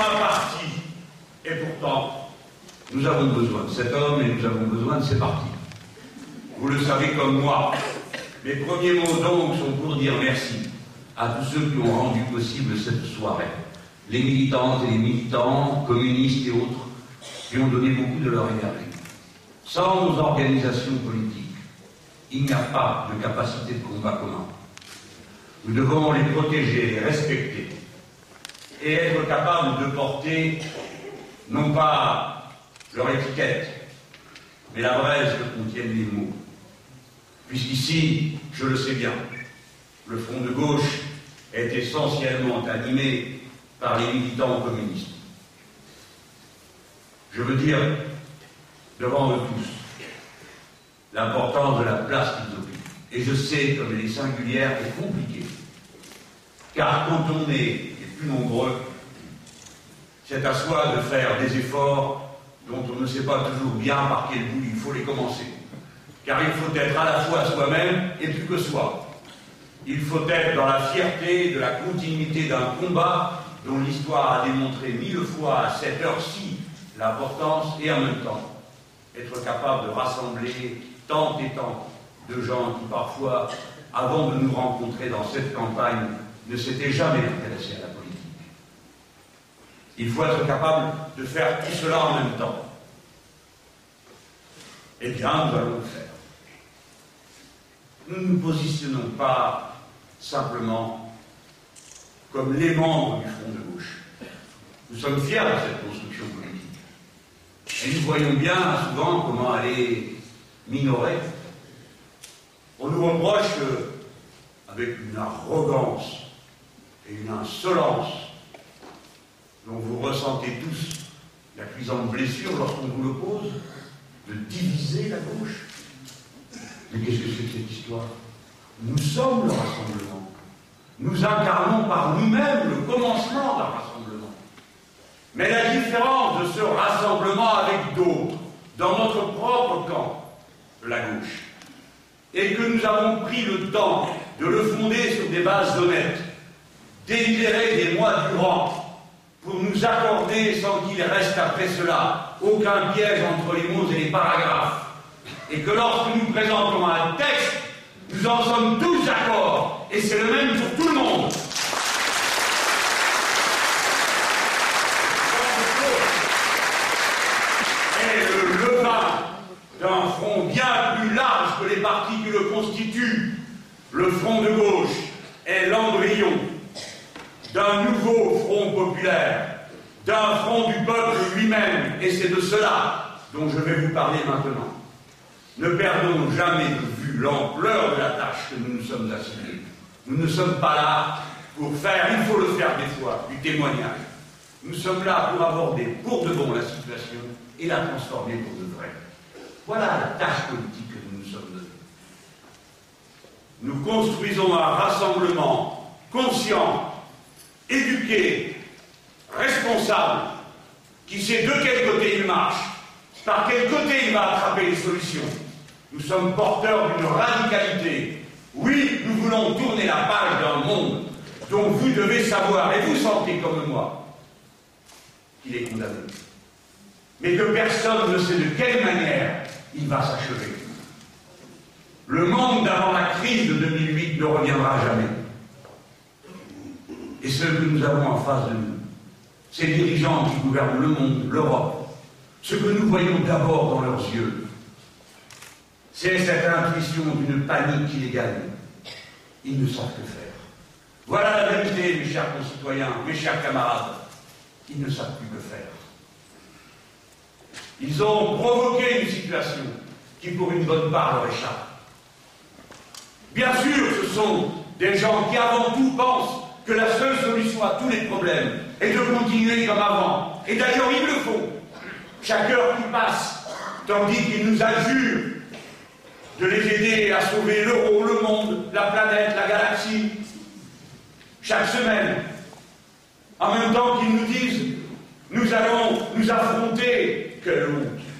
pour un parti. Et pourtant, nous avons besoin de cet homme et nous avons besoin de ses partis. Vous le savez comme moi. Mes premiers mots donc sont pour dire merci à tous ceux qui ont rendu possible cette soirée. Les militantes et les militants, communistes et autres, qui ont donné beaucoup de leur énergie. Sans nos organisations politiques, il n'y a pas de capacité de combat commun. Nous devons les protéger, les respecter, et être capable de porter non pas leur étiquette, mais la braise que contiennent les mots. Puisqu'ici, je le sais bien, le front de gauche est essentiellement animé par les militants communistes. Je veux dire, devant eux tous, l'importance de la place qu'ils occupent. Et je sais comme elle est singulière et compliquée. Car quand on est nombreux, c'est à soi de faire des efforts dont on ne sait pas toujours bien par quel bout il faut les commencer. Car il faut être à la fois soi-même et plus que soi. Il faut être dans la fierté de la continuité d'un combat dont l'histoire a démontré mille fois à cette heure-ci l'importance et en même temps être capable de rassembler tant et tant de gens qui parfois, avant de nous rencontrer dans cette campagne, ne s'étaient jamais intéressés à la il faut être capable de faire tout cela en même temps. Eh bien, nous allons le faire. Nous ne nous positionnons pas simplement comme les membres du Front de gauche. Nous sommes fiers de cette construction politique. Et nous voyons bien souvent comment elle est minorée. On nous reproche avec une arrogance et une insolence vous ressentez tous la cuisante blessure lorsqu'on vous le pose, de diviser la gauche. Mais qu'est-ce que c'est que cette histoire? Nous sommes le rassemblement. Nous incarnons par nous-mêmes le commencement d'un rassemblement. Mais la différence de ce rassemblement avec d'autres, dans notre propre camp, la gauche, est que nous avons pris le temps de le fonder sur des bases honnêtes, délibérées des mois durant, pour nous accorder, sans qu'il reste après cela aucun piège entre les mots et les paragraphes, et que lorsque nous présentons un texte, nous en sommes tous d'accord, et c'est le même pour tout le monde. Et le levain d'un front bien plus large que les partis qui le constituent, le front de gauche, est l'embryon d'un nouveau front populaire, d'un front du peuple lui-même, et c'est de cela dont je vais vous parler maintenant. Ne perdons jamais de vue l'ampleur de la tâche que nous nous sommes assignés. Nous ne sommes pas là pour faire, il faut le faire des fois, du témoignage. Nous sommes là pour aborder pour de bon la situation et la transformer pour de vrai. Voilà la tâche politique que nous nous sommes donnée. Nous construisons un rassemblement conscient éduqué, responsable, qui sait de quel côté il marche, par quel côté il va attraper les solutions, Nous sommes porteurs d'une radicalité. Oui, nous voulons tourner la page d'un monde dont vous devez savoir, et vous sentez comme moi, qu'il est condamné. Mais que personne ne sait de quelle manière il va s'achever. Le monde d'avant la crise de 2008 ne reviendra jamais. Et ce que nous avons en face de nous, ces dirigeants qui gouvernent le monde, l'Europe, ce que nous voyons d'abord dans leurs yeux, c'est cette intuition d'une panique gagne. Ils ne savent que faire. Voilà la vérité, mes chers concitoyens, mes chers camarades. Ils ne savent plus que faire. Ils ont provoqué une situation qui, pour une bonne part, leur échappe. Bien sûr, ce sont des gens qui, avant tout, pensent que la seule solution à tous les problèmes est de continuer comme avant. Et d'ailleurs, ils le font. Chaque heure qui passe, tandis qu'ils nous adjurent de les aider à sauver l'euro, le monde, la planète, la galaxie, chaque semaine, en même temps qu'ils nous disent nous allons nous affronter,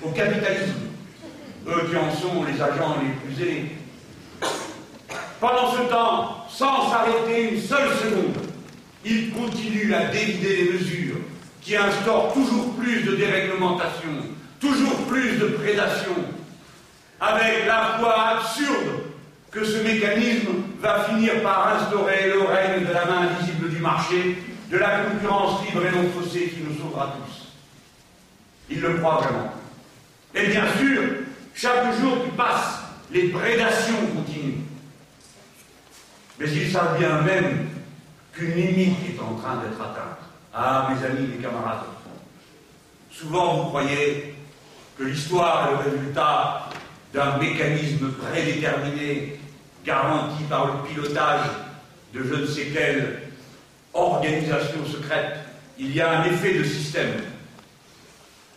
au capitalisme, eux qui en sont les agents les plus ailés. Pendant ce temps, sans s'arrêter une seule seconde, ils continuent à dévider les mesures qui instaurent toujours plus de déréglementation, toujours plus de prédation, avec la foi absurde que ce mécanisme va finir par instaurer le règne de la main invisible du marché, de la concurrence libre et non faussée qui nous sauvera tous. Il le croit vraiment. Et bien sûr, chaque jour qui passe, les prédations continuent. Mais ils savent bien même qu'une limite est en train d'être atteinte. Ah, mes amis, mes camarades, souvent vous croyez que l'histoire est le résultat d'un mécanisme prédéterminé, garanti par le pilotage de je ne sais quelle organisation secrète. Il y a un effet de système.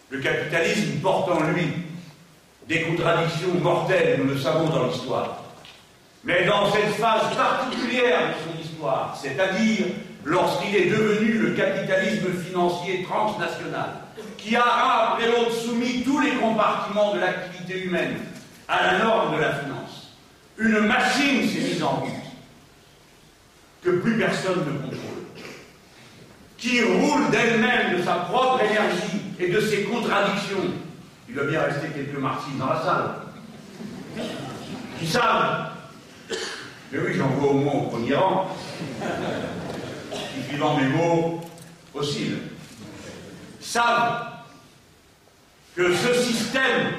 Le capitalisme porte en lui des contradictions mortelles, nous le savons dans l'histoire. Mais dans cette phase particulière de son histoire, c'est-à-dire lorsqu'il est devenu le capitalisme financier transnational, qui a un après l'autre soumis tous les compartiments de l'activité humaine à la norme de la finance, une machine s'est mise en route que plus personne ne contrôle, qui roule d'elle-même de sa propre énergie et de ses contradictions. Il doit bien rester quelques martines dans la salle, qui savent mais oui, j'en vois au moins au premier rang. Suivant mes mots, oscille. Savent que ce système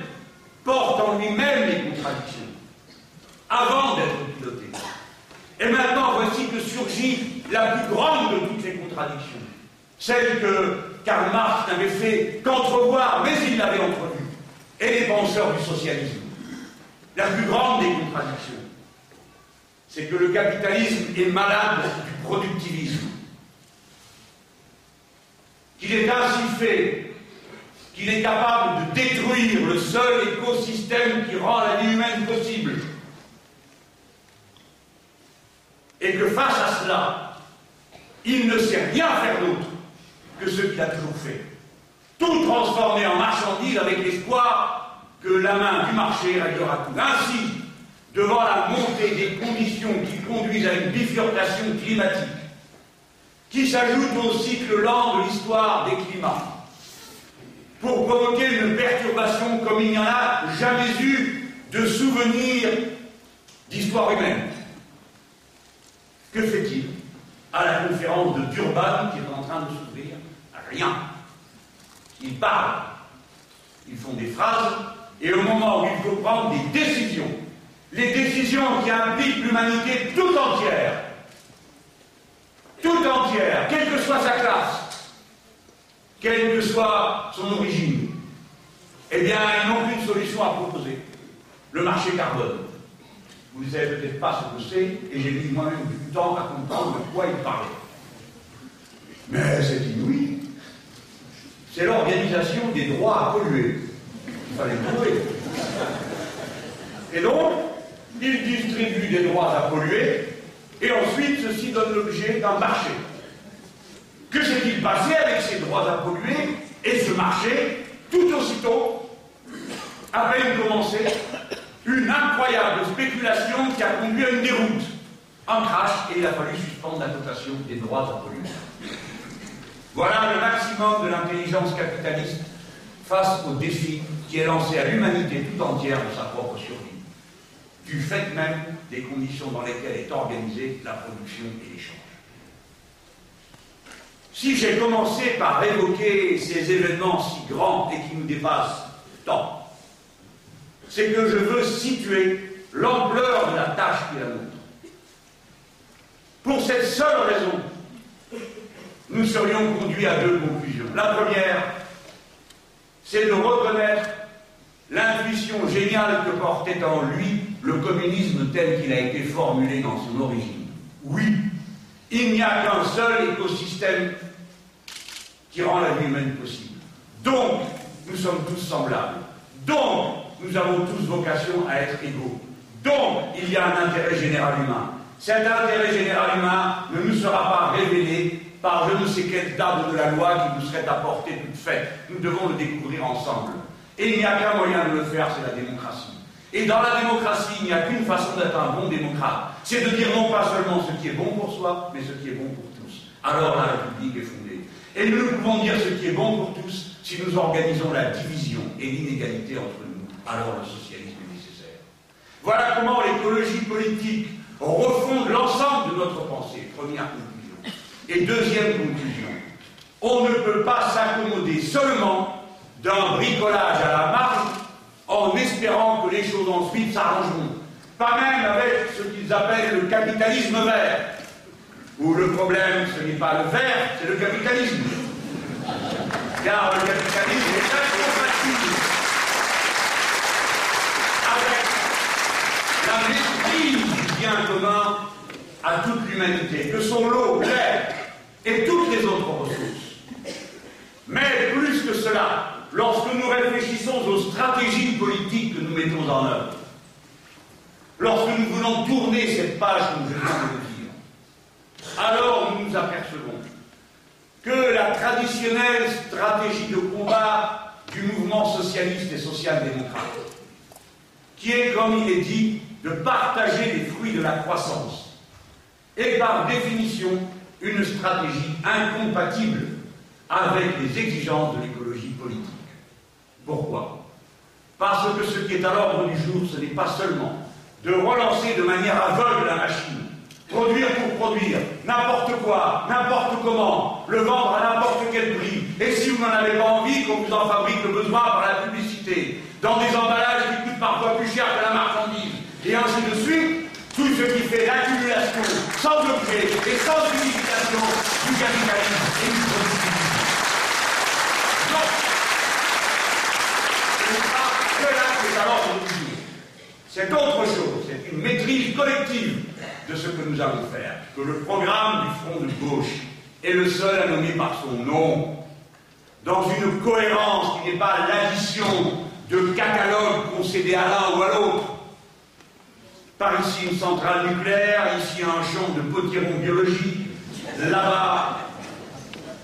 porte en lui-même les contradictions avant d'être piloté. Et maintenant, voici que surgit la plus grande de toutes les contradictions. Celle que Karl Marx n'avait fait qu'entrevoir, mais il l'avait entrevue. Et les penseurs du socialisme. La plus grande des contradictions c'est que le capitalisme est malade du productivisme. Qu'il est ainsi fait qu'il est capable de détruire le seul écosystème qui rend la vie humaine possible. Et que face à cela, il ne sait rien faire d'autre que ce qu'il a toujours fait. Tout transformer en marchandise avec l'espoir que la main du marché réglera tout. Ainsi, devant la montée des conditions qui conduisent à une bifurcation climatique, qui s'ajoute au cycle lent de l'histoire des climats, pour provoquer une perturbation comme il n'y en a jamais eu de souvenir d'histoire humaine. Que fait-il à la conférence de Durban qui est en train de s'ouvrir? Rien. Ils parlent, ils font des phrases, et au moment où il faut prendre des décisions, les décisions qui impliquent l'humanité tout entière, tout entière, quelle que soit sa classe, quelle que soit son origine, eh bien, ils n'ont qu'une solution à proposer, le marché carbone. Vous ne savez peut-être pas ce que c'est, et j'ai mis moi-même du temps à comprendre de quoi il parlait. Mais c'est inouï. C'est l'organisation des droits à polluer. Il fallait trouver. Et donc, il distribue des droits à polluer, et ensuite ceci donne l'objet d'un marché. Que s'est-il passé avec ces droits à polluer et ce marché Tout aussitôt, à peine commencé, une incroyable spéculation qui a conduit à une déroute. Un crash et il a fallu suspendre la dotation des droits à polluer. Voilà le maximum de l'intelligence capitaliste face au défi qui est lancé à l'humanité tout entière de sa propre survie, du fait même des conditions dans lesquelles est organisée la production et l'échange. Si j'ai commencé par évoquer ces événements si grands et qui nous dépassent tant, c'est que je veux situer l'ampleur de la tâche qui la nôtre. Pour cette seule raison, nous serions conduits à deux conclusions. La première, c'est de reconnaître l'intuition géniale que portait en lui le communisme tel qu'il a été formulé dans son origine. Oui, il n'y a qu'un seul écosystème qui rend la vie humaine possible. Donc, nous sommes tous semblables. Donc, nous avons tous vocation à être égaux. Donc, il y a un intérêt général humain. Cet intérêt général humain ne nous sera pas révélé par je ne sais quelle date de la loi qui nous serait apportée toute faite. Nous devons le découvrir ensemble. Et il n'y a qu'un moyen de le faire, c'est la démocratie. Et dans la démocratie, il n'y a qu'une façon d'être un bon démocrate. C'est de dire non pas seulement ce qui est bon pour soi, mais ce qui est bon pour tous. Alors la République est fondée. Et nous ne pouvons dire ce qui est bon pour tous si nous organisons la division et l'inégalité entre nous. Alors le socialisme est nécessaire. Voilà comment l'écologie politique refonde l'ensemble de notre pensée. Première conclusion. Et deuxième conclusion. On ne peut pas s'accommoder seulement d'un bricolage à la marge en espérant que les choses ensuite s'arrangeront. Pas même avec ce qu'ils appellent le capitalisme vert où le problème, ce n'est pas le vert, c'est le capitalisme. Car le capitalisme est incompatible avec la maîtrise du bien commun à toute l'humanité, que sont l'eau, l'air et toutes les autres ressources. Mais plus que cela, lorsque nous réfléchissons aux stratégies politiques que nous mettons en œuvre, lorsque nous voulons tourner cette page que je viens de alors nous nous apercevons que la traditionnelle stratégie de combat du mouvement socialiste et social-démocrate, qui est, comme il est dit, de partager les fruits de la croissance, est par définition une stratégie incompatible avec les exigences de l'écologie politique. Pourquoi? Parce que ce qui est à l'ordre du jour, ce n'est pas seulement de relancer de manière aveugle la machine, Produire pour produire, n'importe quoi, n'importe comment, le vendre à n'importe quel prix. Et si vous n'en avez pas envie, qu'on vous en fabrique le besoin par la publicité, dans des emballages qui coûtent parfois plus cher que la marchandise, et ainsi de suite, tout ce qui fait l'accumulation sans objet et sans unification du capitalisme et du productivisme. Donc, ce n'est pas cela qui est alors C'est autre chose, c'est une maîtrise collective de ce que nous allons faire, que le programme du Front de gauche est le seul à nommer par son nom, dans une cohérence qui n'est pas l'addition de catalogues concédés à l'un ou à l'autre. Par ici une centrale nucléaire, ici un champ de potiron biologique, là-bas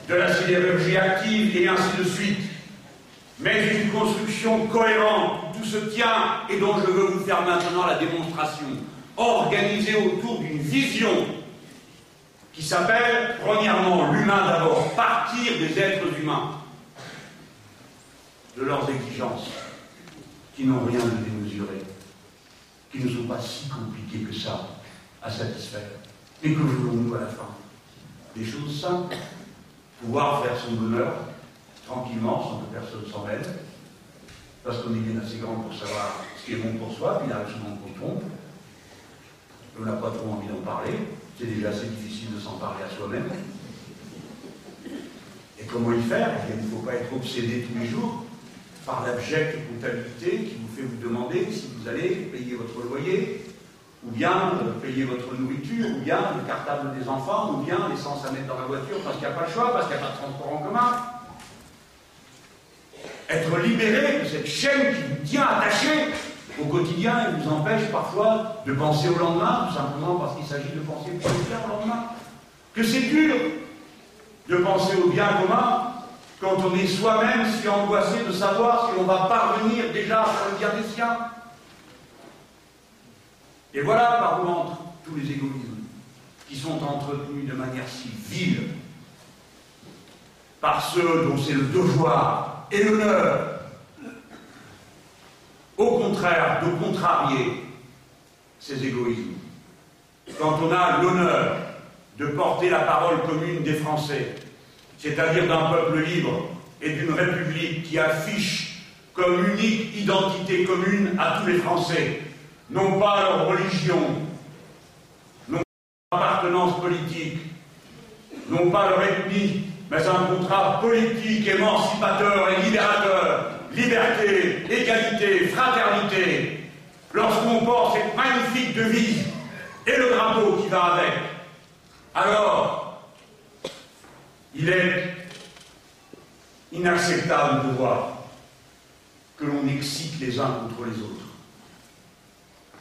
de la sidérurgie active et ainsi de suite. Mais une construction cohérente, tout se tient et dont je veux vous faire maintenant la démonstration. Organisé autour d'une vision qui s'appelle, premièrement, l'humain d'abord, partir des êtres humains, de leurs exigences, qui n'ont rien de démesuré, qui ne sont pas si compliquées que ça à satisfaire. Et que voulons-nous à la fin. Des choses simples, pouvoir faire son bonheur tranquillement, sans que personne s'en mêle, parce qu'on est bien assez grand pour savoir ce qui est bon pour soi, puis il arrive souvent qu'on trompe, on n'a pas trop envie d'en parler. C'est déjà assez difficile de s'en parler à soi-même. Et comment y faire? Il ne faut pas être obsédé tous les jours par l'abjecte comptabilité qui vous fait vous demander si vous allez payer votre loyer, ou bien payer votre nourriture, ou bien le cartable des enfants, ou bien l'essence à mettre dans la voiture parce qu'il n'y a pas le choix, parce qu'il n'y a pas de transport en commun. Être libéré de cette chaîne qui vous tient attaché au quotidien il vous empêche parfois de penser au lendemain, tout simplement parce qu'il s'agit de penser au bien au lendemain. Que c'est dur de penser au bien commun quand on est soi-même si angoissé de savoir si on va parvenir déjà à faire le bien des siens. Et voilà par où entrent tous les égoïsmes qui sont entretenus de manière si vile par ceux dont c'est le devoir et l'honneur, au contraire, de contrarier ces égoïsmes. Quand on a l'honneur de porter la parole commune des Français, c'est-à-dire d'un peuple libre et d'une république qui affiche comme unique identité commune à tous les Français, non pas leur religion, non pas leur appartenance politique, non pas leur ethnie, mais un contrat politique émancipateur et libérateur, liberté, égalité, fraternité, lorsqu'on porte cette magnifique devise et le drapeau qui va avec, alors il est inacceptable de voir que l'on excite les uns contre les autres,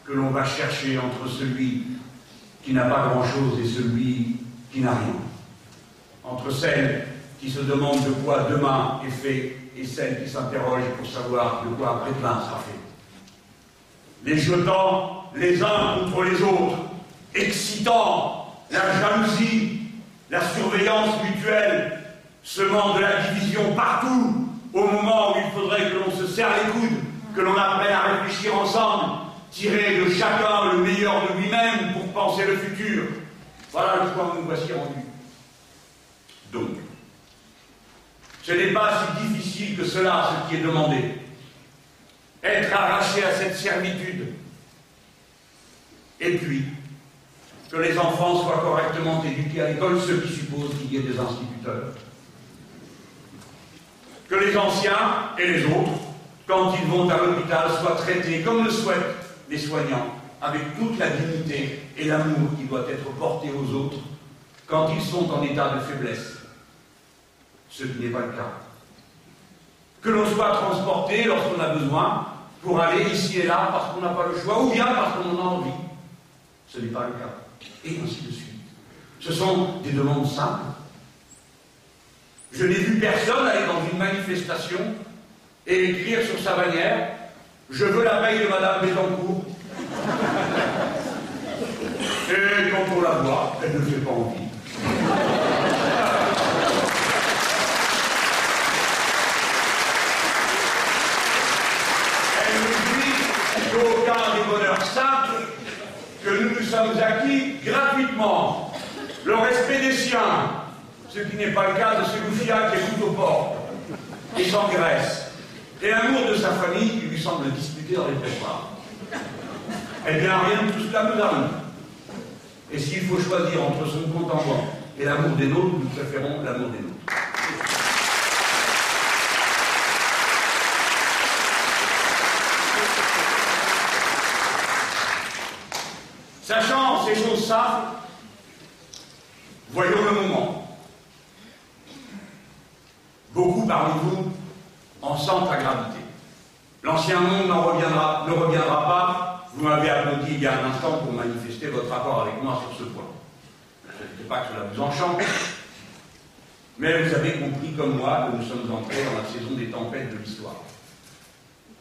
que l'on va chercher entre celui qui n'a pas grand-chose et celui qui n'a rien entre celles qui se demandent de quoi demain est fait et celles qui s'interrogent pour savoir de quoi après-demain sera fait. Les jetant les uns contre les autres, excitant la jalousie, la surveillance mutuelle, semant de la division partout, au moment où il faudrait que l'on se serre les coudes, que l'on apprenne à réfléchir ensemble, tirer de chacun le meilleur de lui-même pour penser le futur. Voilà le point où nous voici rendus. Donc, ce n'est pas si difficile que cela, ce qui est demandé. Être arraché à cette servitude. Et puis, que les enfants soient correctement éduqués à l'école, ce qui suppose qu'il y ait des instituteurs. Que les anciens et les autres, quand ils vont à l'hôpital, soient traités comme le souhaitent les soignants, avec toute la dignité et l'amour qui doit être porté aux autres quand ils sont en état de faiblesse ce qui n'est pas le cas. Que l'on soit transporté lorsqu'on a besoin pour aller ici et là parce qu'on n'a pas le choix ou bien parce qu'on en a envie. Ce n'est pas le cas. Et ainsi de suite. Ce sont des demandes simples. Je n'ai vu personne aller dans une manifestation et écrire sur sa bannière Je veux la paye de Madame Bétancourt. Et quand on la voit, elle ne fait pas envie. aucun des bonheurs simples que nous sommes acquis gratuitement. Le respect des siens, ce qui n'est pas le cas de ce Loufia qui écoute aux portes et s'engraisse, et l'amour de sa famille qui lui semble disputé dans les prépares. Eh bien, rien de tout cela nous arrive. Et s'il faut choisir entre son banque et l'amour des nôtres, nous préférons l'amour des nôtres. Sachant ces choses simples, voyons le moment. Beaucoup parmi vous en sentent la gravité. L'ancien monde reviendra, ne reviendra pas. Vous m'avez applaudi il y a un instant pour manifester votre accord avec moi sur ce point. Je ne pas que cela vous enchante, mais vous avez compris comme moi que nous sommes entrés dans la saison des tempêtes de l'histoire.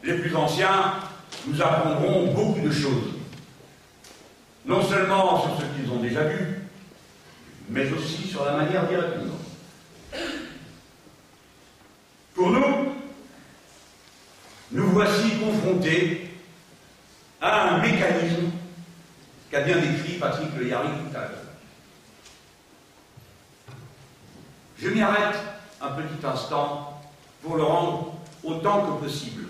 Les plus anciens nous apprendront beaucoup de choses non seulement sur ce qu'ils ont déjà vu, mais aussi sur la manière d'y répondre. Pour nous, nous voici confrontés à un mécanisme qu'a bien décrit Patrick Le tout à l'heure. Je m'y arrête un petit instant pour le rendre autant que possible.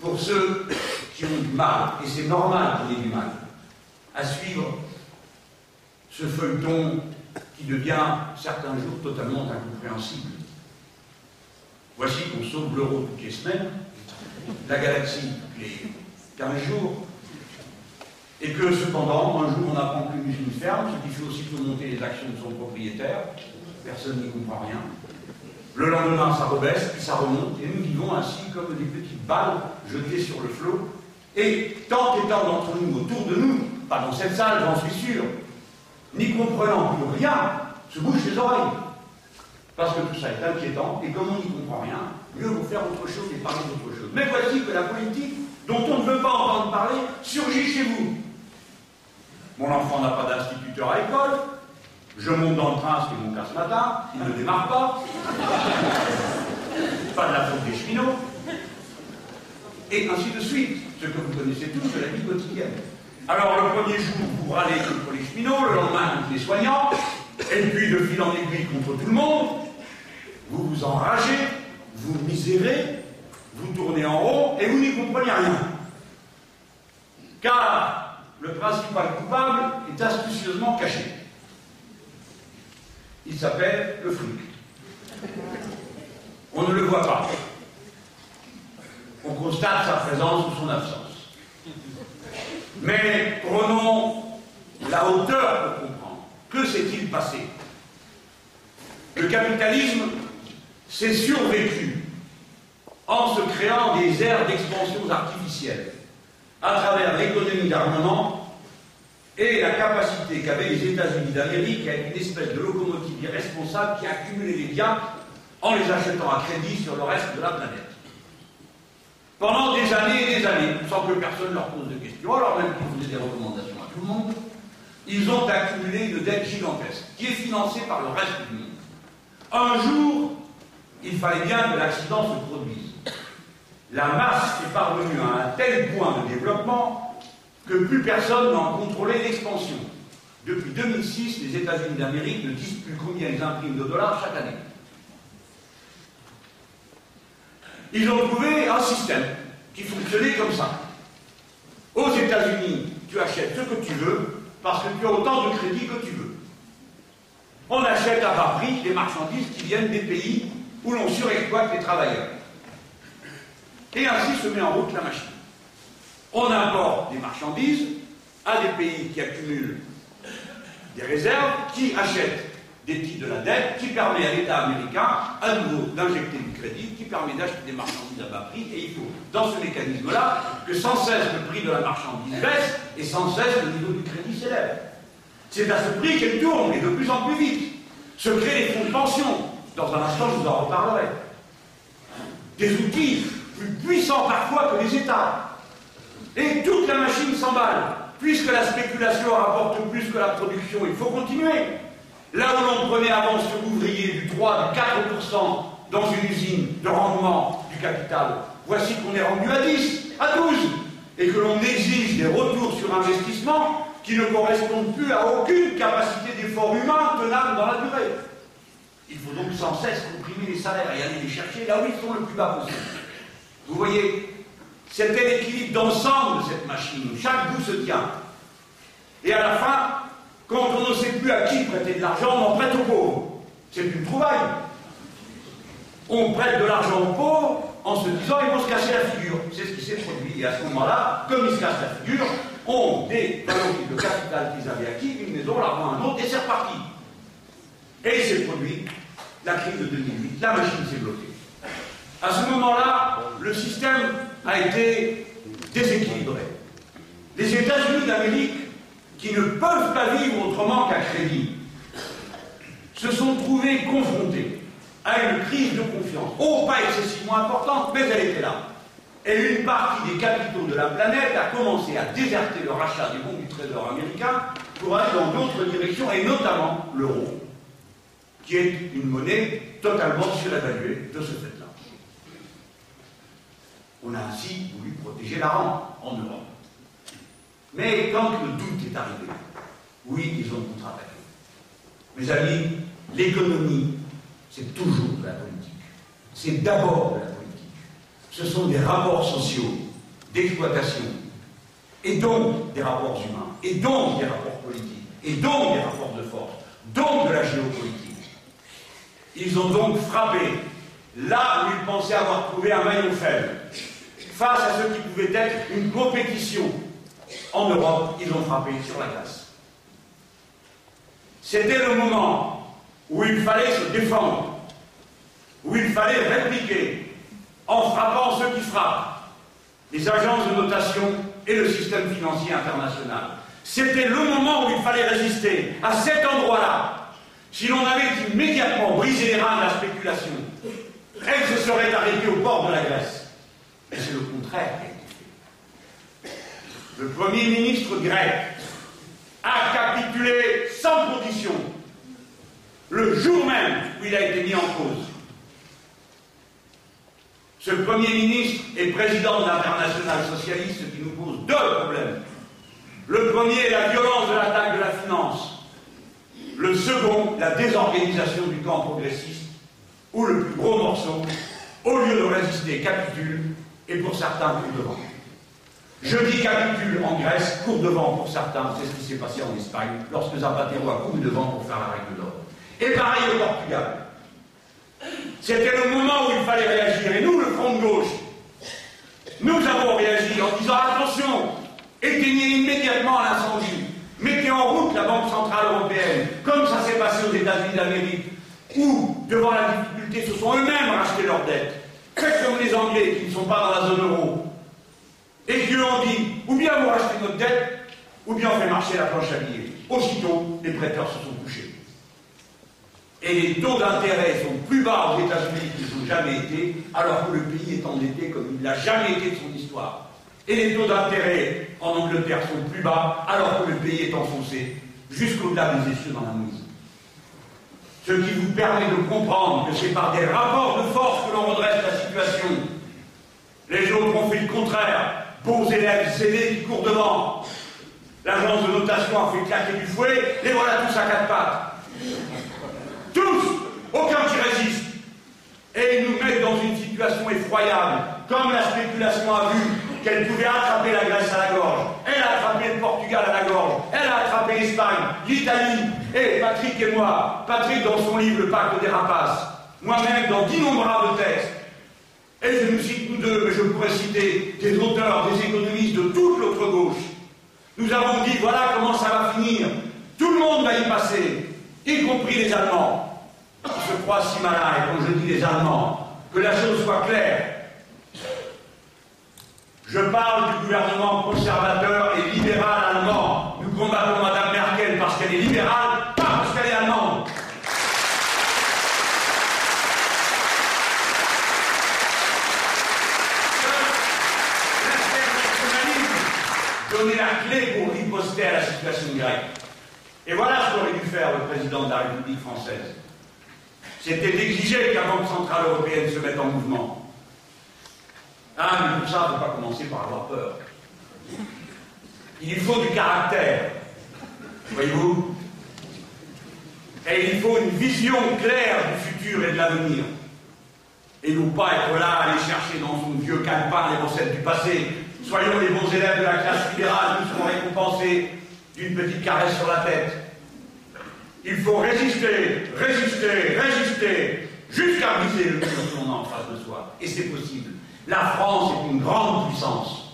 Pour ceux qui ont du mal, et c'est normal qu'il ait du mal, à suivre ce feuilleton qui devient certains jours totalement incompréhensible. Voici qu'on sauve l'euro toutes les semaines, la galaxie tous les 15 jours, et que cependant, un jour on apprend qu'une usine ferme, ce qui fait aussitôt monter les actions de son propriétaire, personne n'y comprend rien. Le lendemain, ça rebaisse, puis ça remonte, et nous vivons ainsi comme des petites balles jetées sur le flot. Et tant et tant d'entre nous autour de nous pas dans cette salle, j'en suis sûr, n'y comprenant plus rien, se bouche les oreilles. Parce que tout ça est inquiétant, et comme on n'y comprend rien, mieux vaut faire autre chose et parler d'autre chose. Mais voici que la politique, dont on ne veut pas entendre parler, surgit chez vous. Mon enfant n'a pas d'instituteur à l'école. Je monte dans le train, ce qui mon cas ce matin. Il ne démarre pas. pas de la faute des cheminots. Et ainsi de suite. Ce que vous connaissez tous de la vie quotidienne. Alors, le premier jour, vous râlez contre les cheminots, le lendemain contre les soignants, et puis de fil en aiguille contre tout le monde. Vous vous enragez, vous misérez, vous tournez en rond et vous n'y comprenez rien. Car le principal coupable est astucieusement caché. Il s'appelle le fric. On ne le voit pas. On constate sa présence ou son absence. Mais prenons la hauteur pour comprendre. Que s'est-il passé? Le capitalisme s'est survécu en se créant des aires d'expansion artificielles à travers l'économie d'armement et la capacité qu'avaient les États-Unis d'Amérique à être une espèce de locomotive irresponsable qui accumulait les biens en les achetant à crédit sur le reste de la planète. Pendant des années et des années, sans que personne leur pose de questions, alors même qu'ils faisaient des recommandations à tout le monde, ils ont accumulé une dette gigantesque qui est financée par le reste du monde. Un jour, il fallait bien que l'accident se produise. La masse est parvenue à un tel point de développement que plus personne n'en contrôlait l'expansion. Depuis 2006, les États-Unis d'Amérique ne disent plus combien ils impriment de dollars chaque année. Ils ont trouvé un système qui fonctionnait comme ça. Aux États-Unis, tu achètes ce que tu veux parce que tu as autant de crédits que tu veux. On achète à bas prix des marchandises qui viennent des pays où l'on surexploite les travailleurs. Et ainsi se met en route la machine. On importe des marchandises à des pays qui accumulent des réserves, qui achètent des titres de la dette, qui permet à l'État américain, à nouveau, d'injecter du crédit, qui permet d'acheter des marchandises à bas prix, et il faut, dans ce mécanisme-là, que sans cesse le prix de la marchandise baisse, et sans cesse le niveau du crédit s'élève. C'est à ce prix qu'elle tourne, et de plus en plus vite. Se créent les fonds de pension. Dans un instant, je vous en reparlerai. Des outils plus puissants parfois que les États. Et toute la machine s'emballe. Puisque la spéculation rapporte plus que la production, il faut continuer. Là où l'on prenait avant ce ouvrier du 3, du 4% dans une usine de rendement du capital, voici qu'on est rendu à 10, à 12, et que l'on exige des retours sur investissement qui ne correspondent plus à aucune capacité d'effort humain tenable dans la durée. Il faut donc sans cesse comprimer les salaires et aller les chercher là où ils sont le plus bas possible. Vous voyez, c'était l'équilibre d'ensemble de cette machine. Chaque bout se tient. Et à la fin, quand on ne sait plus à qui prêter de l'argent, on en prête aux pauvres. C'est une trouvaille. On prête de l'argent aux pauvres en se disant ils vont se casser la figure. C'est ce qui s'est produit. Et à ce moment-là, comme ils se cassent la figure, on dévalorise le capital qu'ils avaient acquis, une maison, l'argent à un autre, et c'est reparti. Et il s'est produit la crise de 2008. La machine s'est bloquée. À ce moment-là, le système a été déséquilibré. Les États-Unis d'Amérique qui ne peuvent pas vivre autrement qu'à crédit, se sont trouvés confrontés à une crise de confiance. Oh, pas excessivement importante, mais elle était là. Et une partie des capitaux de la planète a commencé à déserter le rachat des bons du trésor américain pour aller dans d'autres directions, et notamment l'euro, qui est une monnaie totalement surévaluée de ce fait-là. On a ainsi voulu protéger la rente en Europe. Mais quand le doute est arrivé, oui, ils ont contre-attaqué. Mes amis, l'économie, c'est toujours de la politique. C'est d'abord de la politique. Ce sont des rapports sociaux, d'exploitation, et donc des rapports humains, et donc des rapports politiques, et donc des rapports de force, donc de la géopolitique. Ils ont donc frappé là où ils pensaient avoir trouvé un maillon faible, face à ce qui pouvait être une compétition en Europe, ils ont frappé sur la glace. C'était le moment où il fallait se défendre, où il fallait répliquer en frappant ceux qui frappent, les agences de notation et le système financier international. C'était le moment où il fallait résister à cet endroit-là. Si l'on avait immédiatement brisé les reins de la spéculation, elle se serait arrêtée au bord de la Grèce. Mais c'est le contraire le Premier ministre grec a capitulé sans condition le jour même où il a été mis en cause. Ce Premier ministre est président de l'international socialiste, qui nous pose deux problèmes. Le premier est la violence de l'attaque de la finance. Le second, la désorganisation du camp progressiste, où le plus gros morceau, au lieu de résister, capitule, et pour certains, court devant. Je dis capitule en Grèce, court devant pour certains, c'est ce qui s'est passé en Espagne, lorsque Zapatero a couru devant pour faire la règle d'or. Et pareil au Portugal. C'était le moment où il fallait réagir. Et nous, le Front de gauche, nous avons réagi en disant attention, éteignez immédiatement l'incendie, mettez en route la Banque Centrale Européenne, comme ça s'est passé aux États-Unis d'Amérique, où, devant la difficulté, ce sont eux-mêmes racheté leurs dettes. Faites comme les Anglais qui ne sont pas dans la zone euro, et qui ont dit ou bien vous rachetez notre dette, ou bien on fait marcher la planche à billets. Aussitôt, les prêteurs se sont couchés et les taux d'intérêt sont plus bas aux États-Unis qu'ils n'ont jamais été, alors que le pays est endetté comme il n'a jamais été de son histoire. Et les taux d'intérêt en Angleterre sont plus bas, alors que le pays est enfoncé jusqu'au-delà des essieux dans la mouise. Ce qui vous permet de comprendre que c'est par des rapports de force que l'on redresse la situation. Les autres ont fait le contraire. Bons élèves zélés qui courent devant. L'agence de notation a fait claquer du fouet, les voilà tous à quatre pattes. Tous Aucun qui résiste Et ils nous mettent dans une situation effroyable, comme la spéculation a vu qu'elle pouvait attraper la Grèce à la gorge. Elle a attrapé le Portugal à la gorge. Elle a attrapé l'Espagne, l'Italie. Et Patrick et moi, Patrick dans son livre Le pacte des rapaces, moi-même dans d'innombrables textes, et je nous cite mais je pourrais citer des auteurs, des économistes de toute l'autre gauche. Nous avons dit, voilà comment ça va finir. Tout le monde va y passer y compris les Allemands, qui se croient si malins, et quand je dis les Allemands, que la chose soit claire. Je parle du gouvernement conservateur et libéral allemand. Nous combattons Mme Merkel parce qu'elle est libérale, pas parce qu'elle est allemande. donner la clé pour à la situation grecque. Et voilà ce qu'aurait dû faire le président de la République française. C'était d'exiger que la Banque Centrale Européenne se mette en mouvement. Ah, mais tout ça, ne peut pas commencer par avoir peur. Il faut du caractère, voyez-vous? Et il faut une vision claire du futur et de l'avenir. Et non pas être là, aller chercher dans son vieux calepin les recettes du passé. Soyons les bons élèves de la classe libérale, nous serons récompensés d'une petite caresse sur la tête. Il faut résister, résister, résister, jusqu'à briser le mur qu'on a en face de soi. Et c'est possible. La France est une grande puissance.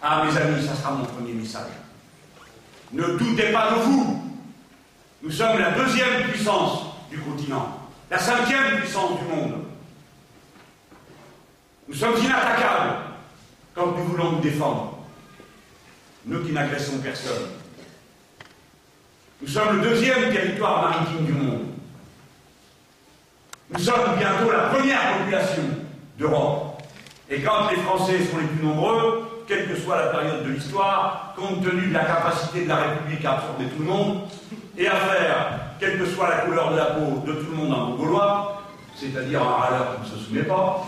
Ah, mes amis, ça sera mon premier message. Ne doutez pas de vous. Nous sommes la deuxième puissance du continent, la cinquième puissance du monde. Nous sommes inattaquables quand nous voulons nous défendre. Nous qui n'agressons personne. Nous sommes le deuxième territoire maritime du monde. Nous sommes bientôt la première population d'Europe. Et quand les Français sont les plus nombreux, quelle que soit la période de l'histoire, compte tenu de la capacité de la République à absorber tout le monde, et à faire, quelle que soit la couleur de la peau de tout le monde en Gaulois, c'est-à-dire un râleur qui ne se soumet pas,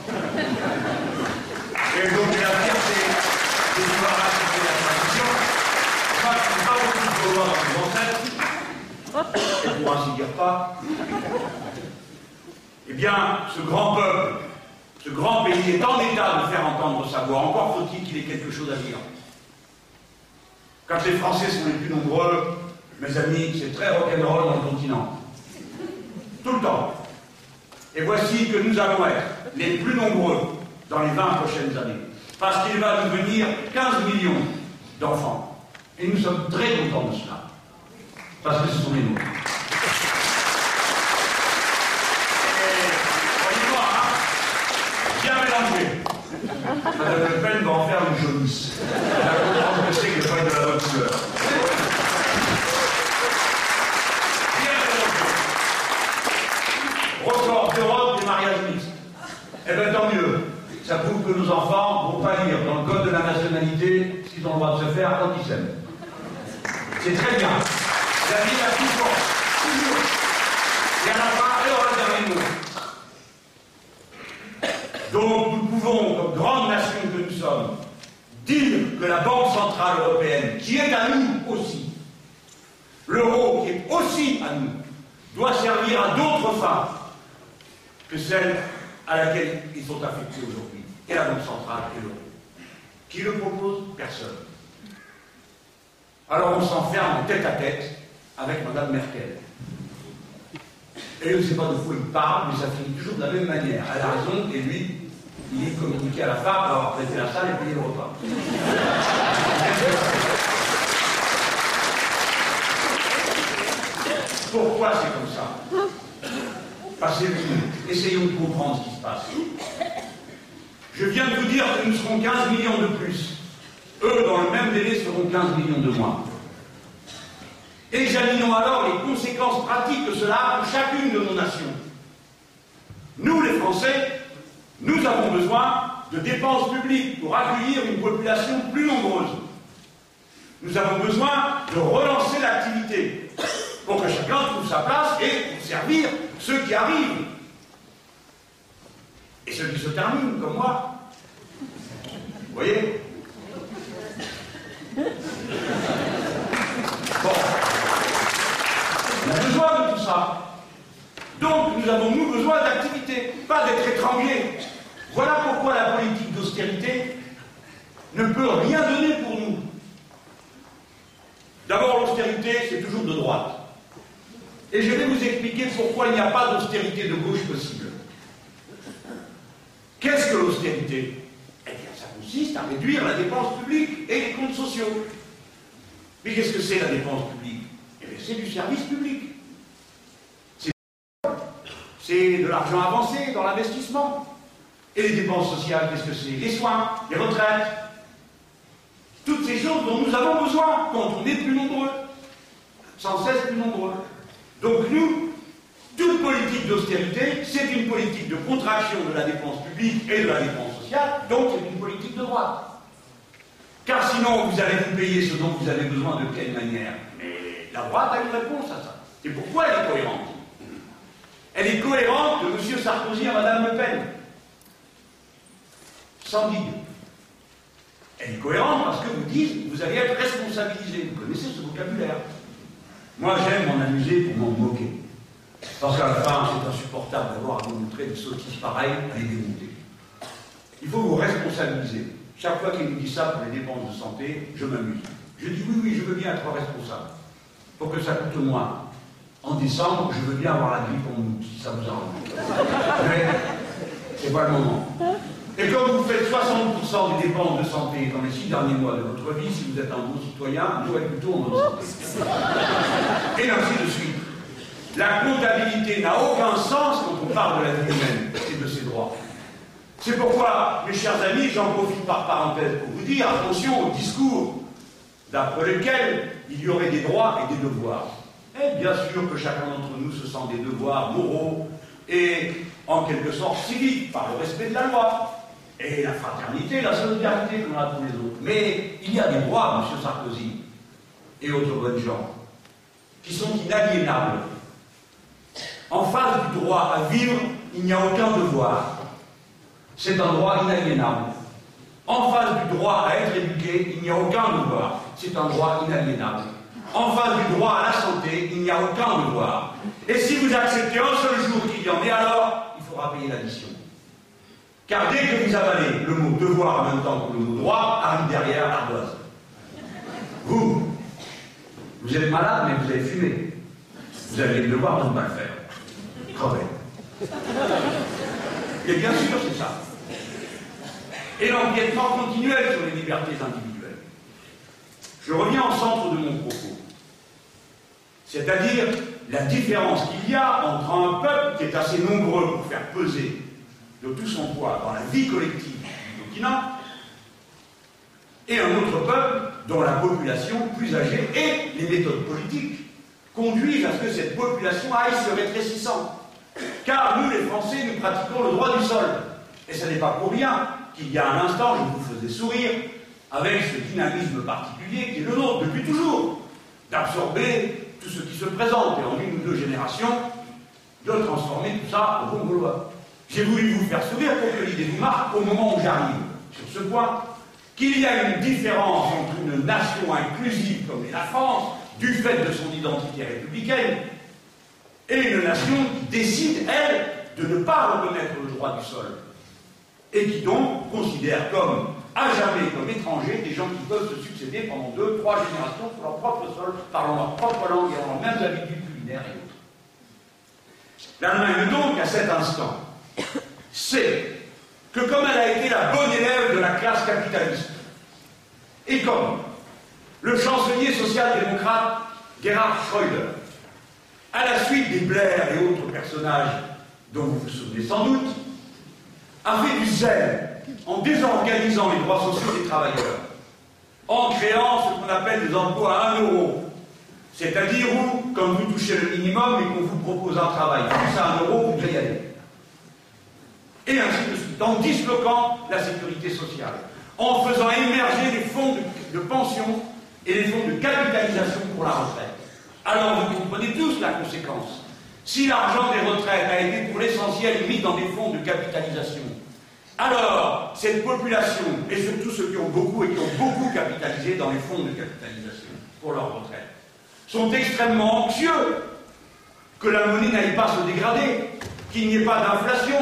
et donc la fierté de pouvoir la transition, pas, pas beaucoup de Gaulois dans ancêtres, et pour ainsi dire pas, eh bien, ce grand peuple, ce grand pays est en état de faire entendre sa voix. Encore faut-il qu'il ait quelque chose à dire. Quand les Français sont les plus nombreux, mes amis, c'est très rock'n'roll dans le continent. Tout le temps. Et voici que nous allons être les plus nombreux dans les 20 prochaines années. Parce qu'il va devenir 15 millions d'enfants. Et nous sommes très contents de cela parce que ce sont les nôtres. Croyez-moi, hein, bien mélangé. Madame Le Pen va en faire une jaunisse. Elle va comprendre que c'est que pas de la bonne couleur. Bien mélangé. Record d'Europe des mariages mixtes. Eh bien, tant mieux. Ça prouve que nos enfants ne vont pas lire dans le code de la nationalité ce qu'ils ont le droit de se faire quand ils s'aiment. C'est très bien. La vie la plus forte. Toujours. À la fin, et aura le dernier mot. Donc nous pouvons, comme grande nation que nous sommes, dire que la Banque Centrale Européenne, qui est à nous aussi, l'euro qui est aussi à nous, doit servir à d'autres fins que celle à laquelle ils sont affectés aujourd'hui, et la Banque Centrale et l'euro. Qui le propose Personne. Alors on s'enferme tête à tête avec Mme Merkel. Et je ne sais pas de quoi il parle, mais ça finit toujours de la même manière. Elle a raison, et lui, il est communiqué à la femme pour avoir prêté la salle et payé le repas. Pourquoi c'est comme ça? Passez-vous, essayons de comprendre ce qui se passe. Je viens de vous dire que nous serons 15 millions de plus. Eux, dans le même délai, seront 15 millions de moins. Examinons alors les conséquences pratiques que cela a pour chacune de nos nations. Nous, les Français, nous avons besoin de dépenses publiques pour accueillir une population plus nombreuse. Nous avons besoin de relancer l'activité pour que chacun trouve sa place et pour servir ceux qui arrivent et ceux qui se terminent, comme moi. Vous voyez? Bon. On a besoin de tout ça. Donc nous avons, nous, besoin d'activité, pas d'être étranglés. Voilà pourquoi la politique d'austérité ne peut rien donner pour nous. D'abord, l'austérité, c'est toujours de droite. Et je vais vous expliquer pourquoi il n'y a pas d'austérité de gauche possible. Qu'est-ce que l'austérité? Consiste à réduire la dépense publique et les comptes sociaux. Mais qu'est-ce que c'est la dépense publique? Eh bien, c'est du service public. C'est de l'argent avancé dans l'investissement. Et les dépenses sociales, qu'est-ce que c'est? Les soins, les retraites. Toutes ces choses dont nous avons besoin quand on est plus nombreux. Sans cesse plus nombreux. Donc nous, toute politique d'austérité, c'est une politique de contraction de la dépense publique et de la dépense sociale, donc c'est une politique de droite. Car sinon, vous allez vous payer ce dont vous avez besoin de quelle manière Mais la droite a une réponse à ça. Et pourquoi elle est cohérente? Elle est cohérente de M. Sarkozy à Mme Le Pen. Sans dire. Elle est cohérente parce que vous dites, vous allez être responsabilisé. Vous connaissez ce vocabulaire. Moi, j'aime m'en amuser pour m'en moquer. Parce qu'à la fin, c'est insupportable d'avoir à vous montrer des sottises pareilles à les démonter. Il faut vous responsabiliser. Chaque fois qu'il nous dit ça pour les dépenses de santé, je m'amuse. Je dis oui, oui, je veux bien être responsable. Pour que ça coûte moins. En décembre, je veux bien avoir la grippe en août, si ça vous arrange. Mais c'est pas le moment. Et comme vous faites 60% des dépenses de santé dans les six derniers mois de votre vie, si vous êtes un bon citoyen, vous êtes plutôt en bonne santé. Et ainsi de suite. La comptabilité n'a aucun sens quand on parle de la vie humaine et de ses droits. C'est pourquoi, mes chers amis, j'en profite par parenthèse pour vous dire attention au discours d'après lequel il y aurait des droits et des devoirs. Et bien sûr que chacun d'entre nous se sent des devoirs moraux et en quelque sorte civiques par le respect de la loi et la fraternité, la solidarité qu'on a tous les autres. Mais il y a des droits, M. Sarkozy et autres bonnes gens, qui sont inaliénables. En face du droit à vivre, il n'y a aucun devoir. C'est un droit inaliénable. En face du droit à être éduqué, il n'y a aucun devoir. C'est un droit inaliénable. En face du droit à la santé, il n'y a aucun devoir. Et si vous acceptez un seul jour qu'il y en ait, alors il faudra payer l'addition. Car dès que vous avalez le mot devoir en même temps que le mot droit, arrive derrière l'ardoise. Vous, vous êtes malade, mais vous avez fumé. Vous avez le devoir de ne pas le faire. Crevez. Et bien sûr, c'est ça. Et l'empiètement continuel sur les libertés individuelles. Je reviens au centre de mon propos. C'est-à-dire la différence qu'il y a entre un peuple qui est assez nombreux pour faire peser de tout son poids dans la vie collective du continent et un autre peuple dont la population plus âgée et les méthodes politiques conduisent à ce que cette population aille se rétrécissant. Car nous, les Français, nous pratiquons le droit du sol. Et ce n'est pas pour rien qu'il y a un instant, je vous faisais sourire avec ce dynamisme particulier qui est le nôtre depuis toujours. d'absorber tout ce qui se présente et en une ou deux générations de transformer tout ça au bon gaulois. J'ai voulu vous faire sourire pour que l'idée vous marque au moment où j'arrive sur ce point qu'il y a une différence entre une nation inclusive comme la France, du fait de son identité républicaine, et une nation qui décide, elle, de ne pas reconnaître le droit du sol, et qui donc considère comme à jamais comme étrangers des gens qui peuvent se succéder pendant deux, trois générations sur leur propre sol, parlant leur propre langue et ayant leurs mêmes habitudes culinaires et autres. L'Allemagne donc, à cet instant, sait que comme elle a été la bonne élève de la classe capitaliste, et comme le chancelier social-démocrate Gerhard Schröder, à la suite des Blair et autres personnages dont vous vous souvenez sans doute, a fait du zèle en désorganisant les droits sociaux des travailleurs, en créant ce qu'on appelle des emplois à 1 euro. C'est-à-dire où, comme vous touchez le minimum et qu'on vous propose un travail plus à 1 euro, vous devez y aller. Et ainsi de suite, en disloquant la sécurité sociale, en faisant émerger les fonds de, de pension et les fonds de capitalisation pour la retraite. Alors vous comprenez tous la conséquence. Si l'argent des retraites a été pour l'essentiel mis dans des fonds de capitalisation, alors, cette population, et surtout ceux qui ont beaucoup et qui ont beaucoup capitalisé dans les fonds de capitalisation pour leur retraite, sont extrêmement anxieux que la monnaie n'aille pas se dégrader, qu'il n'y ait pas d'inflation,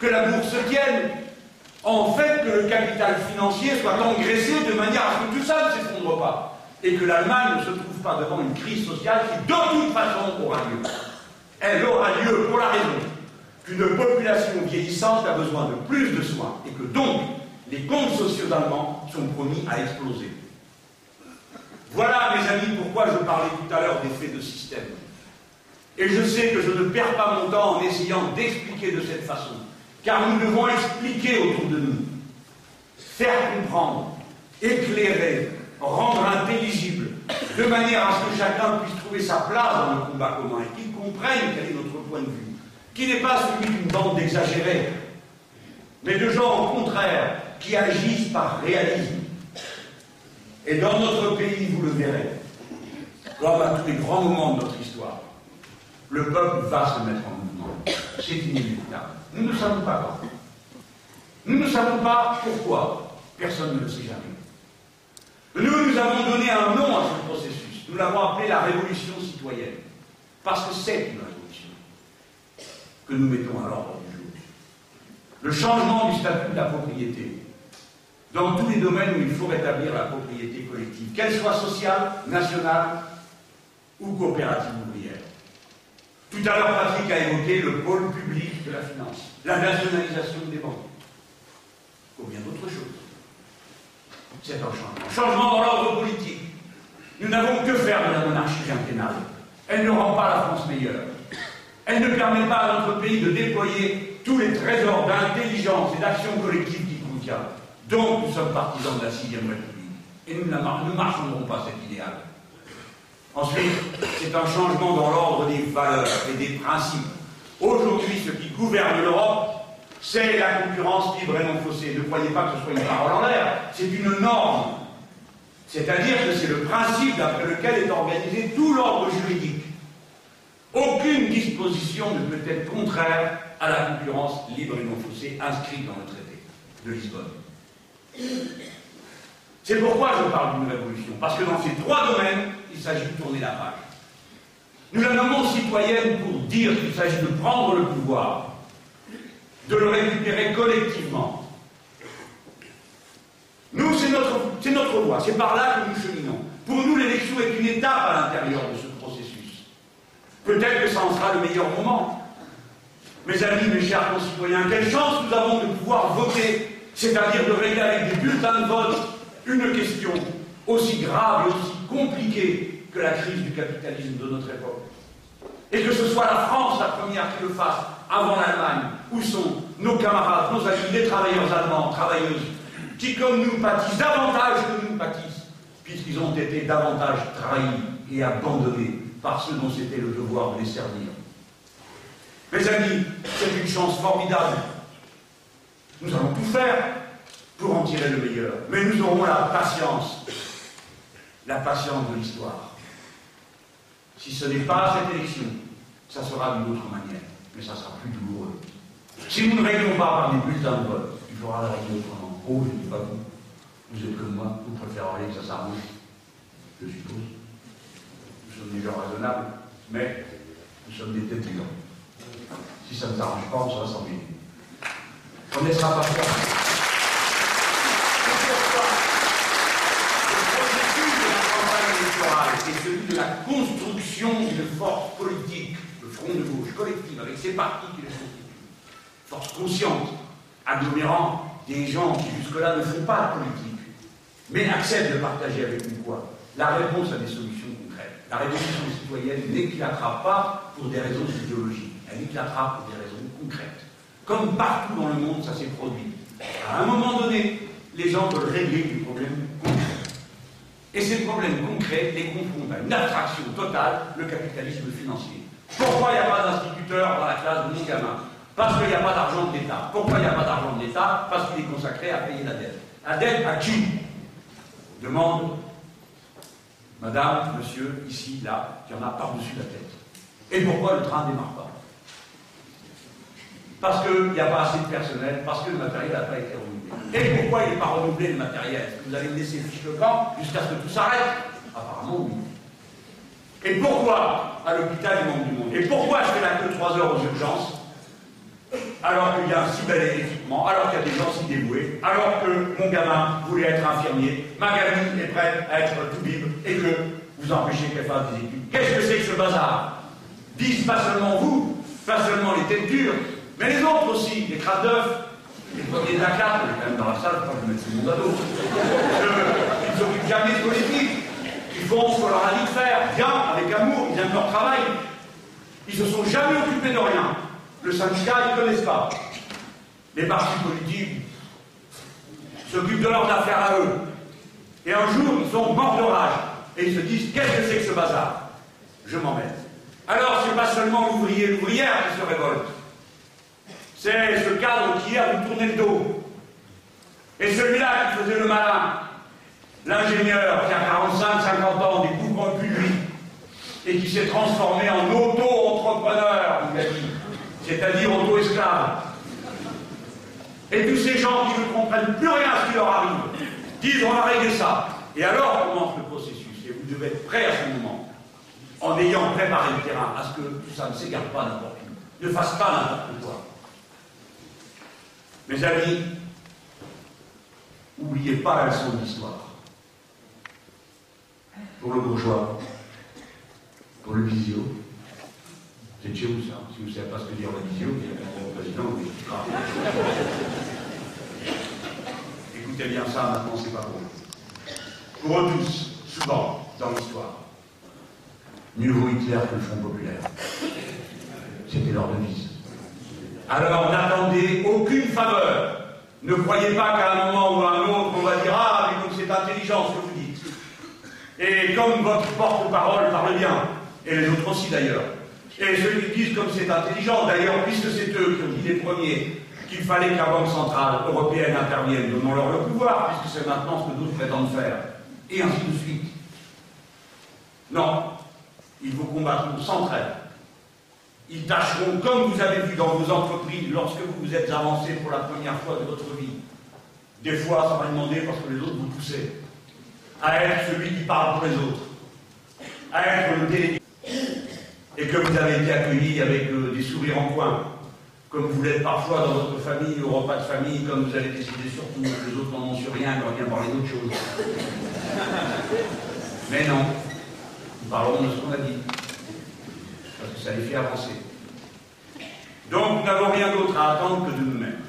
que la bourse se tienne, en fait que le capital financier soit engraissé de manière à ce que tout ça ne s'effondre pas, et que l'Allemagne ne se trouve pas devant une crise sociale qui de toute façon aura lieu. Elle aura lieu pour la raison qu'une population vieillissante a besoin de plus de soins et que donc les comptes sociaux allemands sont promis à exploser. Voilà, mes amis, pourquoi je parlais tout à l'heure d'effet de système. Et je sais que je ne perds pas mon temps en essayant d'expliquer de cette façon, car nous devons expliquer autour de nous, faire comprendre, éclairer, rendre intelligible, de manière à ce que chacun puisse trouver sa place dans le combat commun et qu'il comprenne quel est notre point de vue qui n'est pas celui d'une bande d'exagérés, mais de gens au contraire qui agissent par réalisme. Et dans notre pays, vous le verrez, comme à tous les grands moments de notre histoire, le peuple va se mettre en mouvement. C'est inévitable. Nous ne savons pas quand. Nous ne savons pas pourquoi. Personne ne le sait jamais. Nous, nous avons donné un nom à ce processus. Nous l'avons appelé la révolution citoyenne. Parce que c'est une que nous mettons à l'ordre du jour. Le changement du statut de la propriété, dans tous les domaines où il faut rétablir la propriété collective, qu'elle soit sociale, nationale ou coopérative ouvrière. Tout à l'heure, Patrick a évoqué le pôle public de la finance, la nationalisation des banques, ou bien d'autres choses. C'est un changement. Changement dans l'ordre politique. Nous n'avons que faire de la monarchie quinquennale. Elle ne rend pas la France meilleure. Elle ne permet pas à notre pays de déployer tous les trésors d'intelligence et d'action collective qu'il contient. Donc nous sommes partisans de la sixième République. Et nous ne marcherons pas cet idéal. Ensuite, c'est un changement dans l'ordre des valeurs et des principes. Aujourd'hui, ce qui gouverne l'Europe, c'est la concurrence libre et non faussée. Ne croyez pas que ce soit une parole en l'air, c'est une norme. C'est-à-dire que c'est le principe d'après lequel est organisé tout l'ordre juridique. Aucune disposition ne peut être contraire à la concurrence libre et non faussée inscrite dans le traité de Lisbonne. C'est pourquoi je parle d'une révolution, parce que dans ces trois domaines, il s'agit de tourner la page. Nous la nommons citoyenne pour dire qu'il s'agit de prendre le pouvoir, de le récupérer collectivement. Nous, c'est notre, notre voie, c'est par là que nous cheminons. Pour nous, l'élection est une étape à l'intérieur de ce Peut-être que ça en sera le meilleur moment. Mes amis, mes chers concitoyens, quelle chance nous avons de pouvoir voter, c'est-à-dire de régler avec des bulletins de vote une question aussi grave et aussi compliquée que la crise du capitalisme de notre époque. Et que ce soit la France la première qui le fasse, avant l'Allemagne, où sont nos camarades, nos amis, les travailleurs allemands, travailleuses, qui comme nous pâtissent davantage que nous pâtissent, puisqu'ils ont été davantage trahis et abandonnés par ceux dont c'était le devoir de les servir. Mes amis, c'est une chance formidable. Nous allons tout faire pour en tirer le meilleur. Mais nous aurons la patience la patience de l'histoire. Si ce n'est pas cette élection, ça sera d'une autre manière, mais ça sera plus douloureux. Si nous ne réglons pas par des bulletins de vote, il faudra la régler autrement. Oh, je ne dis pas vous. Vous êtes comme moi, vous préféreriez que ça s'arrange, je suppose. Nous sommes des gens raisonnables, mais nous sommes des têtes Si ça ne s'arrange pas, on sera sans On ne laissera pas faire. c'est celui de la construction d'une force politique, le Front de gauche collective, avec ses partis qui le constituent. Force consciente, agglomérant des gens qui jusque-là ne font pas de politique, mais acceptent de partager avec nous quoi? La réponse à des solutions. La révolution citoyenne n'éclatera pas pour des raisons idéologiques, elle éclatera pour des raisons concrètes. Comme partout dans le monde, ça s'est produit. À un moment donné, les gens veulent régler des problèmes concrets. Et ces problèmes concrets les confondent à une abstraction totale, le capitalisme financier. Pourquoi il n'y a pas d'instituteur dans la classe de mon Parce qu'il n'y a pas d'argent de l'État. Pourquoi il n'y a pas d'argent de l'État? Parce qu'il est consacré à payer la dette. La dette à qui? Demande Madame, Monsieur, ici, là, qui en a par-dessus la tête. Et pourquoi le train ne démarre pas? Parce qu'il n'y a pas assez de personnel, parce que le matériel n'a pas été renouvelé. Et pourquoi il n'est pas renouvelé le matériel? Vous allez me laisser fiche le camp jusqu'à ce que tout s'arrête? Apparemment, oui. Et pourquoi à l'hôpital il manque du monde? Et pourquoi je fais là que 3 heures aux urgences? Alors qu'il y a un si bel équipement, alors qu'il y a des gens si dévoués, alors que mon gamin voulait être infirmier, ma gamine est prête à être tout libre et que vous empêchez qu'elle fasse des études. Qu'est-ce que c'est que ce bazar? Disent pas seulement vous, pas seulement les têtes dures, mais les autres aussi, les crânes d'œufs, les premiers on est quand même dans la salle, je je vais mettre tout le monde à dos. Ils ne s'occupent jamais de politique. Ils font ce qu'on leur a dit de faire, bien, avec amour, ils aiment leur travail. Ils ne se sont jamais occupés de rien. Le syndicat, ils ne connaissent pas. Les partis politiques s'occupent de leurs affaires à eux. Et un jour, ils sont morts de rage. Et ils se disent, qu'est-ce que c'est que ce bazar? Je m'emmène. Alors, ce n'est pas seulement l'ouvrier et l'ouvrière qui se révoltent. C'est ce cadre qui a vous tourné le dos. Et celui-là qui faisait le malin, l'ingénieur qui a 45, 50 ans, découvre un puits et qui s'est transformé en auto-entrepreneur, il a dit, c'est-à-dire auto-esclave. Et tous ces gens qui ne comprennent plus rien à ce qui leur arrive, disent on va régler ça. Et alors commence le processus. Et vous devez être prêt à ce moment, en ayant préparé le terrain, à ce que ça ne s'égare pas n'importe où, ne fasse pas n'importe quoi. Mes amis, n'oubliez pas la leçon de l'histoire. Pour le bourgeois, pour le visio, c'est chez vous ça. Si vous ne savez pas ce que dire le visio, il y a le président vous Écoutez bien ça, maintenant c'est pas pour vous. Pour eux tous, souvent, dans l'histoire, mieux vaut Hitler que le Front populaire. C'était leur devise. Alors n'attendez aucune faveur. Ne croyez pas qu'à un moment ou à un autre, on va dire Ah, mais comme c'est intelligent ce que vous dites. Et comme votre porte-parole parle bien, et les autres aussi d'ailleurs, et ceux qui disent comme c'est intelligent, d'ailleurs, puisque c'est eux qui ont dit les premiers qu'il fallait que la Banque Centrale Européenne intervienne, donnons-leur le pouvoir, puisque c'est maintenant ce que d'autres prétendent faire, et ainsi de suite. Non, il faut combattre sans trêve. Ils tâcheront, comme vous avez vu dans vos entreprises, lorsque vous vous êtes avancé pour la première fois de votre vie, des fois ça va demander parce que les autres vous poussez, à être celui qui parle pour les autres, à être le délégué, et que vous avez été accueilli avec euh, des sourires en coin, comme vous l'êtes parfois dans votre famille, au repas de famille, comme vous avez décidé surtout que les autres n'en ont sur rien, qu'on vient parler d'autre chose. Mais non, nous parlerons de ce qu'on a dit parce que ça les fait avancer. Donc nous n'avons rien d'autre à attendre que de nous-mêmes.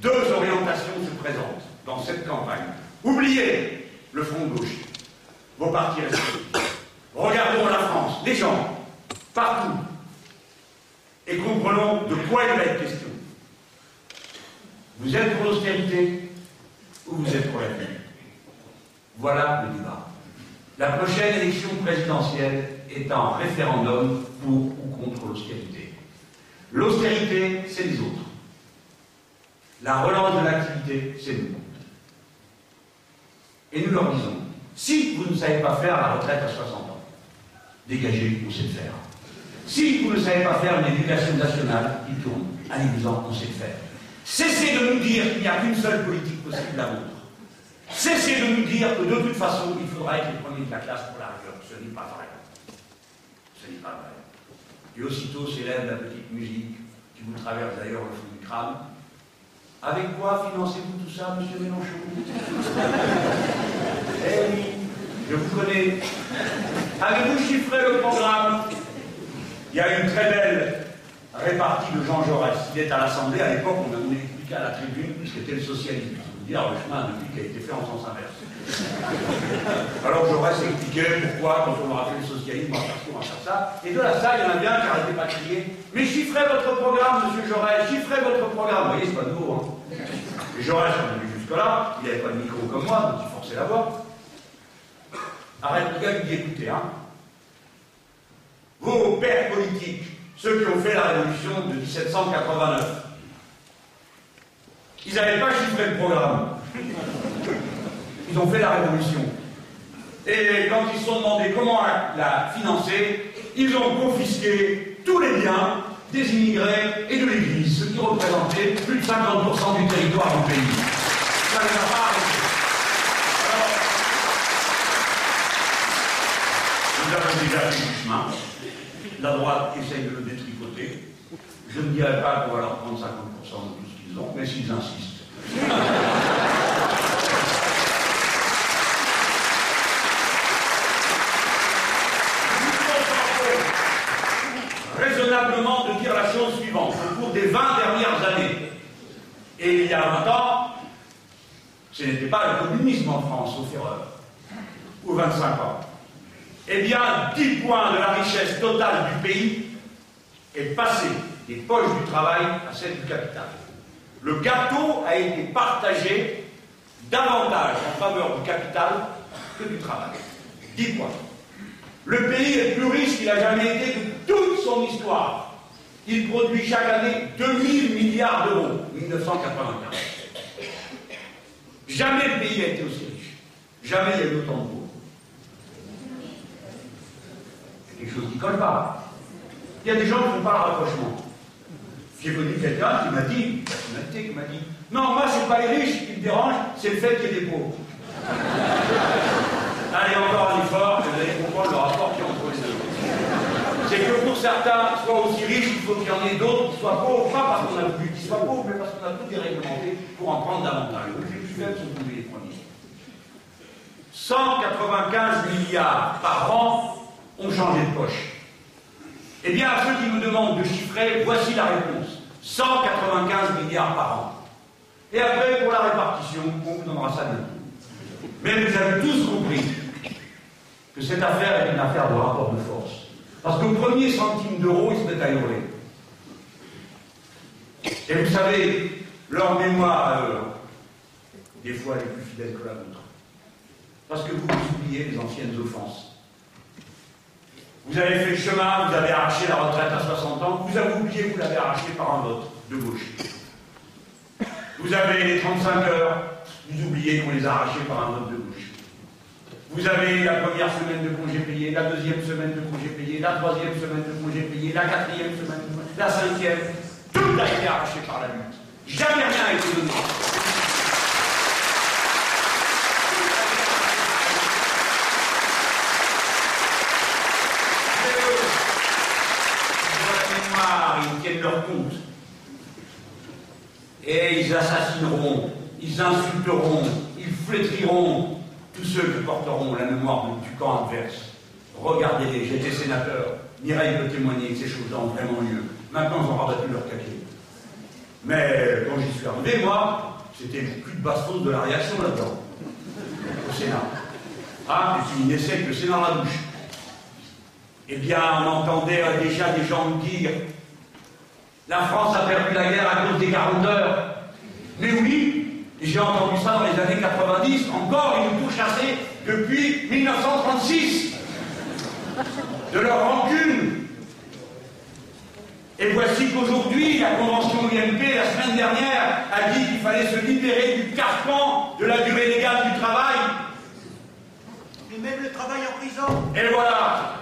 Deux orientations se présentent dans cette campagne. Oubliez le front gauche, vos partis respectifs. Regardons la France, les gens, partout, et comprenons de quoi il va être question. Vous êtes pour l'austérité ou vous êtes pour la vie Voilà le débat. La prochaine élection présidentielle est un référendum pour ou contre l'austérité. L'austérité, c'est les autres. La relance de l'activité, c'est nous. Et nous leur disons, Si vous ne savez pas faire la retraite à 60 ans, dégagez, on sait le faire. Si vous ne savez pas faire une éducation nationale qui tourne, allez-vous-en, on sait le faire. Cessez de nous dire qu'il n'y a qu'une seule politique possible, la vôtre. Cessez de nous dire que de toute façon, il faudra être les premiers de la classe pour la rigueur. Ce n'est pas vrai. Ce n'est pas vrai. Et aussitôt s'élève la petite musique qui vous traverse d'ailleurs le fond du crâne. Avec quoi financez-vous tout ça, monsieur Mélenchon? Eh oui, je vous connais. Avez-vous chiffré le programme? Il y a une très belle répartie de Jean Jaurès. Il est à l'Assemblée, à l'époque, on a expliqué à la tribune ce qu'était le socialisme. Vous dire le chemin depuis qui a été fait en sens inverse. Alors Jaurès expliquait pourquoi, quand on aura fait le socialisme, on va faire ci, on va faire ça. Et de la salle, il y en a bien qui n'arrêtaient pas de crier Mais chiffrez votre programme, monsieur Jaurès, chiffrez votre programme. Vous voyez, c'est pas nouveau. Hein. Et Jaurès, on a vu jusque-là, il n'avait pas de micro comme moi, donc il forçait la voix. Arrête, le gars, il dit écoutez, hein. Vos pères politiques, ceux qui ont fait la révolution de 1789, ils n'avaient pas chiffré le programme. Ils ont fait la révolution. Et quand ils se sont demandé comment la financer, ils ont confisqué tous les biens des immigrés et de l'Église, ce qui représentait plus de 50% du territoire du pays. Ça ne va pas arrêté. nous avons déjà fait du chemin. La droite essaye de le détricoter. Je ne dirais pas qu'on va leur prendre 50% de tout ce qu'ils ont, mais s'ils insistent. raisonnablement de dire la chose suivante. Au cours des 20 dernières années, et il y a 20 ans, ce n'était pas le communisme en France, au erreur, ou 25 ans. Eh bien, 10 points de la richesse totale du pays est passé des poches du travail à celle du capital. Le gâteau a été partagé davantage en faveur du capital que du travail. 10 points. Le pays est plus riche qu'il n'a jamais été de toute son histoire. Il produit chaque année 2000 milliards d'euros, 1995. Jamais le pays a été aussi riche. Jamais il y a eu autant de. C'est quelque chose qui ne colle pas. Il y a des gens qui ne font pas le rapprochement. J'ai connu quelqu'un qui m'a dit, qui m'a dit, non, moi, ce n'est pas les riches qui me dérangent, c'est le fait qu'il y ait des pauvres. Allez, encore un effort, vous allez comprendre le rapport qu'il y a entre les deux. C'est que pour certains, soient aussi riches, il faut qu'il y en ait d'autres qui soient pauvres, pas parce qu'on a voulu qu'ils soient pauvres, mais parce qu'on a tout déréglementé pour en prendre davantage. Plus faibles sont tombés les premiers. 195 milliards par an ont changé de poche. Eh bien, à ceux qui nous demandent de chiffrer, voici la réponse. 195 milliards par an. Et après, pour la répartition, on vous donnera ça bientôt. Mais vous avez tous compris que cette affaire est une affaire de rapport de force. Parce qu'au premier centime d'euro, ils se mettent à hurler. Et vous savez, leur mémoire à eux, des fois, elle est plus fidèle que la vôtre. Parce que vous oubliez les anciennes offenses. Vous avez fait le chemin, vous avez arraché la retraite à 60 ans, vous avez oublié vous l'avez arraché par un vote de gauche. Vous avez les 35 heures, vous oubliez qu'on les a arrachés par un vote de gauche. Vous avez la première semaine de congé payé, la deuxième semaine de congé payé, la troisième semaine de congé payé, la quatrième semaine de congé la cinquième. Tout a été arraché par la lutte. Jamais rien n'a été donné. Ils tiennent leur compte. Et ils assassineront, ils insulteront, ils flétriront tous ceux qui porteront la mémoire du camp adverse. Regardez-les, j'étais sénateur, Mireille peut témoigner que ces choses-là ont vraiment lieu. Maintenant, ils ont rabattu leur caquet. Mais quand j'y suis arrivé, moi, c'était plus de basse de la réaction là-dedans, au Sénat. Ah, essaie que c'est dans la bouche. Eh bien, on entendait déjà des gens me dire la France a perdu la guerre à cause des 40 heures. Mais oui, j'ai entendu ça dans les années 90, encore ils nous pourchassaient depuis 1936 de leur rancune. Et voici qu'aujourd'hui, la Convention UMP, la semaine dernière, a dit qu'il fallait se libérer du carcan de la durée légale du travail. travaillent en prison. Et voilà,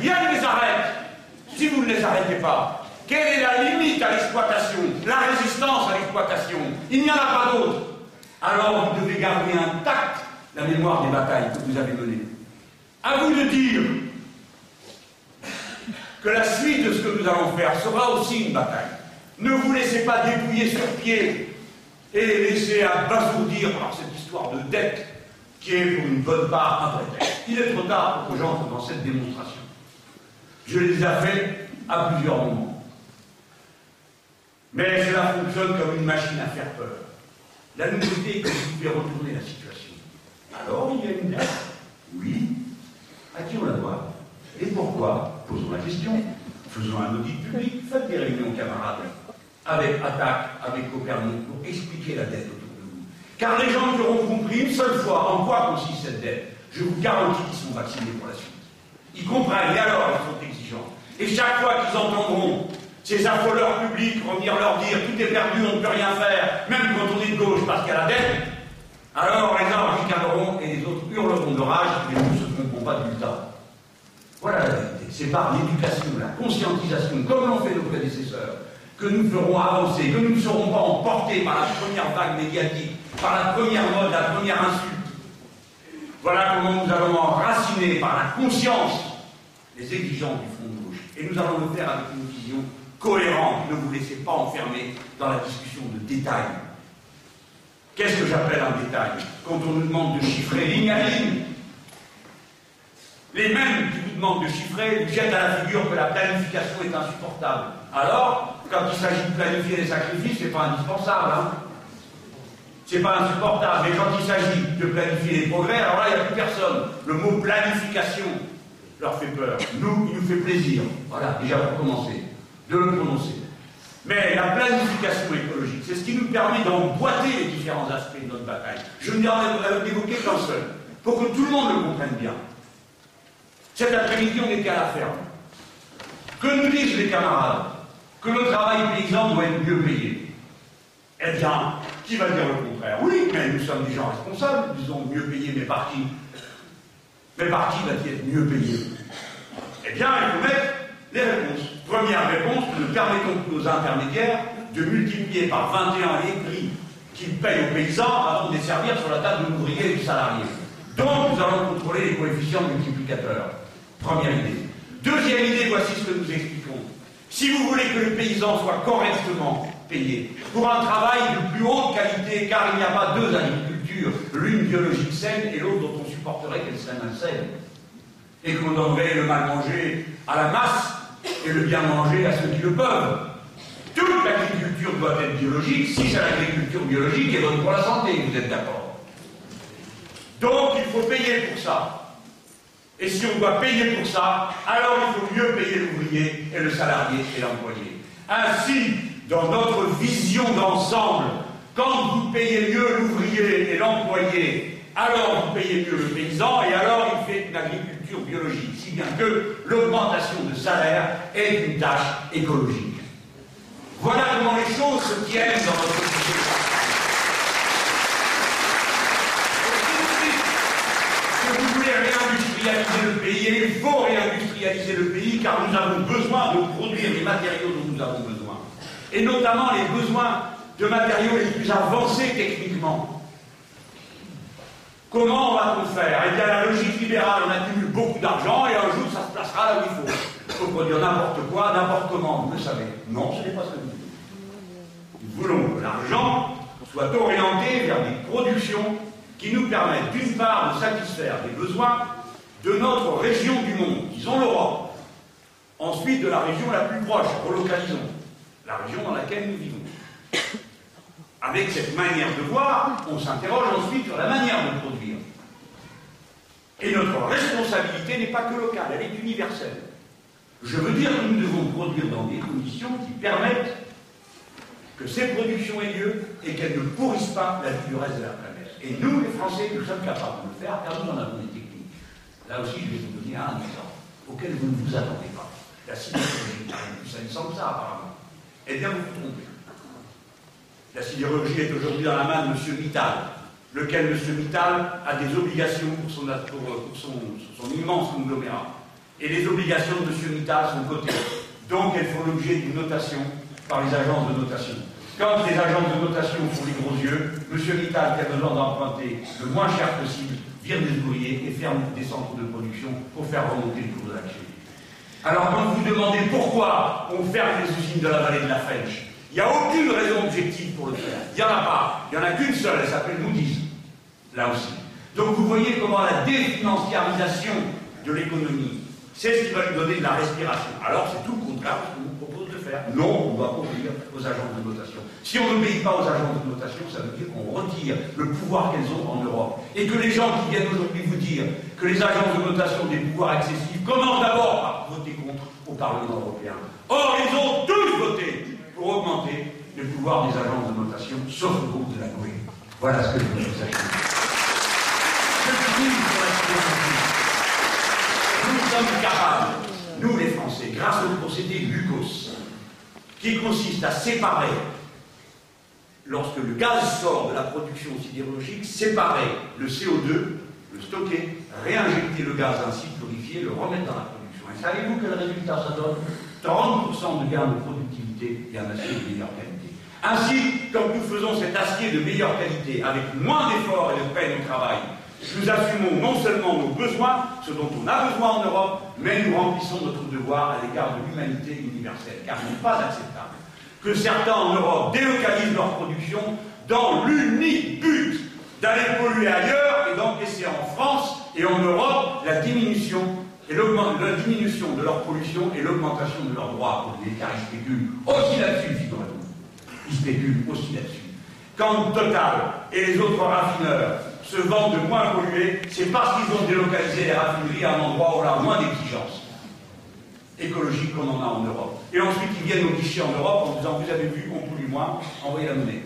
rien ne les arrête. Si vous ne les arrêtez pas, quelle est la limite à l'exploitation? La résistance à l'exploitation Il n'y en a pas d'autre. Alors vous devez garder intacte la mémoire des batailles que vous avez menées. À vous de dire que la suite de ce que nous allons faire sera aussi une bataille. Ne vous laissez pas dépouiller sur pied et laisser abasourdir par cette histoire de dette qui est pour une bonne part un prétexte. Il est trop tard pour que j'entre dans cette démonstration. Je les ai fait à plusieurs moments. Mais cela fonctionne comme une machine à faire peur. La nouveauté est que vous pouvez retourner la situation. Alors, il y a une dette. Oui. À qui on la doit Et pourquoi? Posons la question. Faisons un audit public. Faites des réunions, camarades avec Attaque, avec Copernic, pour expliquer la dette autour de vous. Car les gens qui auront compris une seule fois en quoi consiste cette dette, je vous garantis qu'ils sont vaccinés pour la suite. Ils comprennent, et alors ils sont exigeants. Et chaque fois qu'ils entendront ces affoleurs publics revenir leur dire tout est perdu, on ne peut rien faire, même quand on est de gauche parce qu'il y a la dette, alors les uns ricaneront et les autres hurleront de rage, mais nous ne se tromperons pas du temps. Voilà la vérité. C'est par l'éducation, la conscientisation, comme l'ont fait nos prédécesseurs, que nous ferons avancer, que nous ne serons pas emportés par la première vague médiatique, par la première mode, la première insulte. Voilà comment nous allons enraciner par la conscience les exigences du front de gauche. Et nous allons le faire avec une vision cohérente. Ne vous laissez pas enfermer dans la discussion de détails. Qu'est-ce que j'appelle un détail Quand on nous demande de chiffrer ligne à ligne, les mêmes qui vous demandent de chiffrer vous jettent à la figure que la planification est insupportable. Alors, quand il s'agit de planifier les sacrifices, c'est pas indispensable. Hein c'est pas insupportable. Mais quand il s'agit de planifier les progrès, alors là, il n'y a plus personne. Le mot planification leur fait peur. Nous, il nous fait plaisir. Voilà, déjà pour commencer, de le prononcer. Mais la planification écologique, c'est ce qui nous permet d'emboîter les différents aspects de notre bataille. Je ne ai évoquer qu'un seul, pour que tout le monde le comprenne bien. Cet après-midi, on était à la ferme. Que nous disent les camarades Que le travail paysan doit être mieux payé? Eh bien, qui va dire le contraire? Oui, mais nous sommes des gens responsables, disons mieux payé, mais par qui? Mais par qui va-t-il être mieux payé? Eh bien, il faut mettre les réponses. Première réponse, nous permettons aux intermédiaires de multiplier par 21 les prix qu'ils payent aux paysans avant de les servir sur la table de l'ouvrier et du salarié. Donc, nous allons contrôler les coefficients multiplicateurs. Première idée. Deuxième idée, voici ce que nous expliquons. Si vous voulez que le paysan soit correctement payé pour un travail de plus haute qualité, car il n'y a pas deux agricultures, l'une biologique saine et l'autre dont on supporterait qu'elle serait malsaine, et qu'on donnerait le mal manger à la masse et le bien manger à ceux qui le peuvent. Toute l'agriculture doit être biologique si c'est l'agriculture biologique et bonne pour la santé, vous êtes d'accord Donc il faut payer pour ça. Et si on doit payer pour ça, alors il faut mieux payer l'ouvrier et le salarié et l'employé. Ainsi, dans notre vision d'ensemble, quand vous payez mieux l'ouvrier et l'employé, alors vous payez mieux le paysan et alors il fait une agriculture biologique, si bien que l'augmentation de salaire est une tâche écologique. Voilà comment les choses se tiennent dans notre société. réindustrialiser le pays et il faut réindustrialiser le pays car nous avons besoin de produire les matériaux dont nous avons besoin. Et notamment les besoins de matériaux les plus avancés techniquement. Comment va-t-on faire? Eh bien, la logique libérale, on accumule beaucoup d'argent et un jour, ça se placera là où il faut. Il faut produire n'importe quoi, n'importe comment, vous le savez. Non, ce n'est pas ce que nous voulons. Nous voulons que l'argent soit orienté vers des productions qui nous permettent d'une part de satisfaire les besoins de notre région du monde, disons l'Europe, ensuite de la région la plus proche, relocalisons, la région dans laquelle nous vivons. Avec cette manière de voir, on s'interroge ensuite sur la manière de produire. Et notre responsabilité n'est pas que locale, elle est universelle. Je veux dire que nous devons produire dans des conditions qui permettent que ces productions aient lieu et qu'elles ne pourrissent pas la vie de la planète. Et nous, les Français, nous sommes capables de le faire car nous en avons des techniques. Là aussi, je vais vous donner un exemple auquel vous ne vous attendez pas. La sidérurgie, ça me semble ça apparemment. Eh bien, vous vous trompez. La sidérurgie est aujourd'hui dans la main de M. Mittal, lequel M. Mittal a des obligations pour son, immense conglomérat. Et les obligations de M. Mittal sont cotées. Donc elles font l'objet d'une notation par les agences de notation. Quand les agences de notation font les gros yeux, M. Mittal, qui a besoin d'emprunter le moins cher possible, vire des ouvriers et ferme des centres de production pour faire remonter le cours de l'activité. Alors quand vous demandez pourquoi on ferme les usines de la vallée de la French, il n'y a aucune raison objective pour le faire. Il n'y en a pas. Il n'y en a qu'une seule, elle s'appelle Moody's. Là aussi. Donc vous voyez comment la définanciarisation de l'économie, c'est ce qui va lui donner de la respiration. Alors c'est tout le contraire de ce qu'on vous propose de faire. Non, on va obéir aux agences de notation. Si on n'obéit pas aux agences de notation, ça veut dire qu'on retire le pouvoir qu'elles ont en Europe. Et que les gens qui viennent aujourd'hui vous dire que les agences de notation ont des pouvoirs excessifs commencent d'abord par voter contre au Parlement européen. Or, ils ont tous voté pour augmenter le pouvoir des agences de notation, sauf le groupe de la GUE. Voilà ce que je veux vous sachiez. Nous sommes capables, nous les Français, grâce au procédé Lucos, qui consiste à séparer lorsque le gaz sort de la production sidérurgique, séparer le CO2, le stocker, réinjecter le gaz ainsi purifié, le remettre dans la production. Et savez-vous quel résultat ça donne? 30% de gain de productivité et un acier de meilleure qualité. Ainsi, comme nous faisons cet acier de meilleure qualité avec moins d'efforts et de peine au travail, nous assumons non seulement nos besoins, ce dont on a besoin en Europe, mais nous remplissons notre devoir à l'égard de l'humanité universelle, car il n'est pas acceptable que certains en Europe délocalisent leur production dans l'unique but d'aller polluer ailleurs et d'encaisser en France et en Europe la diminution, et la diminution de leur pollution et l'augmentation de leurs droits polluer, car ils spéculent aussi là-dessus, figurez-vous. Ils spéculent aussi là-dessus. Quand Total et les autres raffineurs se vendent de moins polluer, c'est parce qu'ils ont délocalisé les raffineries à un endroit où on a moins d'exigences écologique qu'on en a en Europe. Et ensuite, ils viennent au guichet en Europe en disant Vous avez vu, on pollue moins, envoyez la monnaie.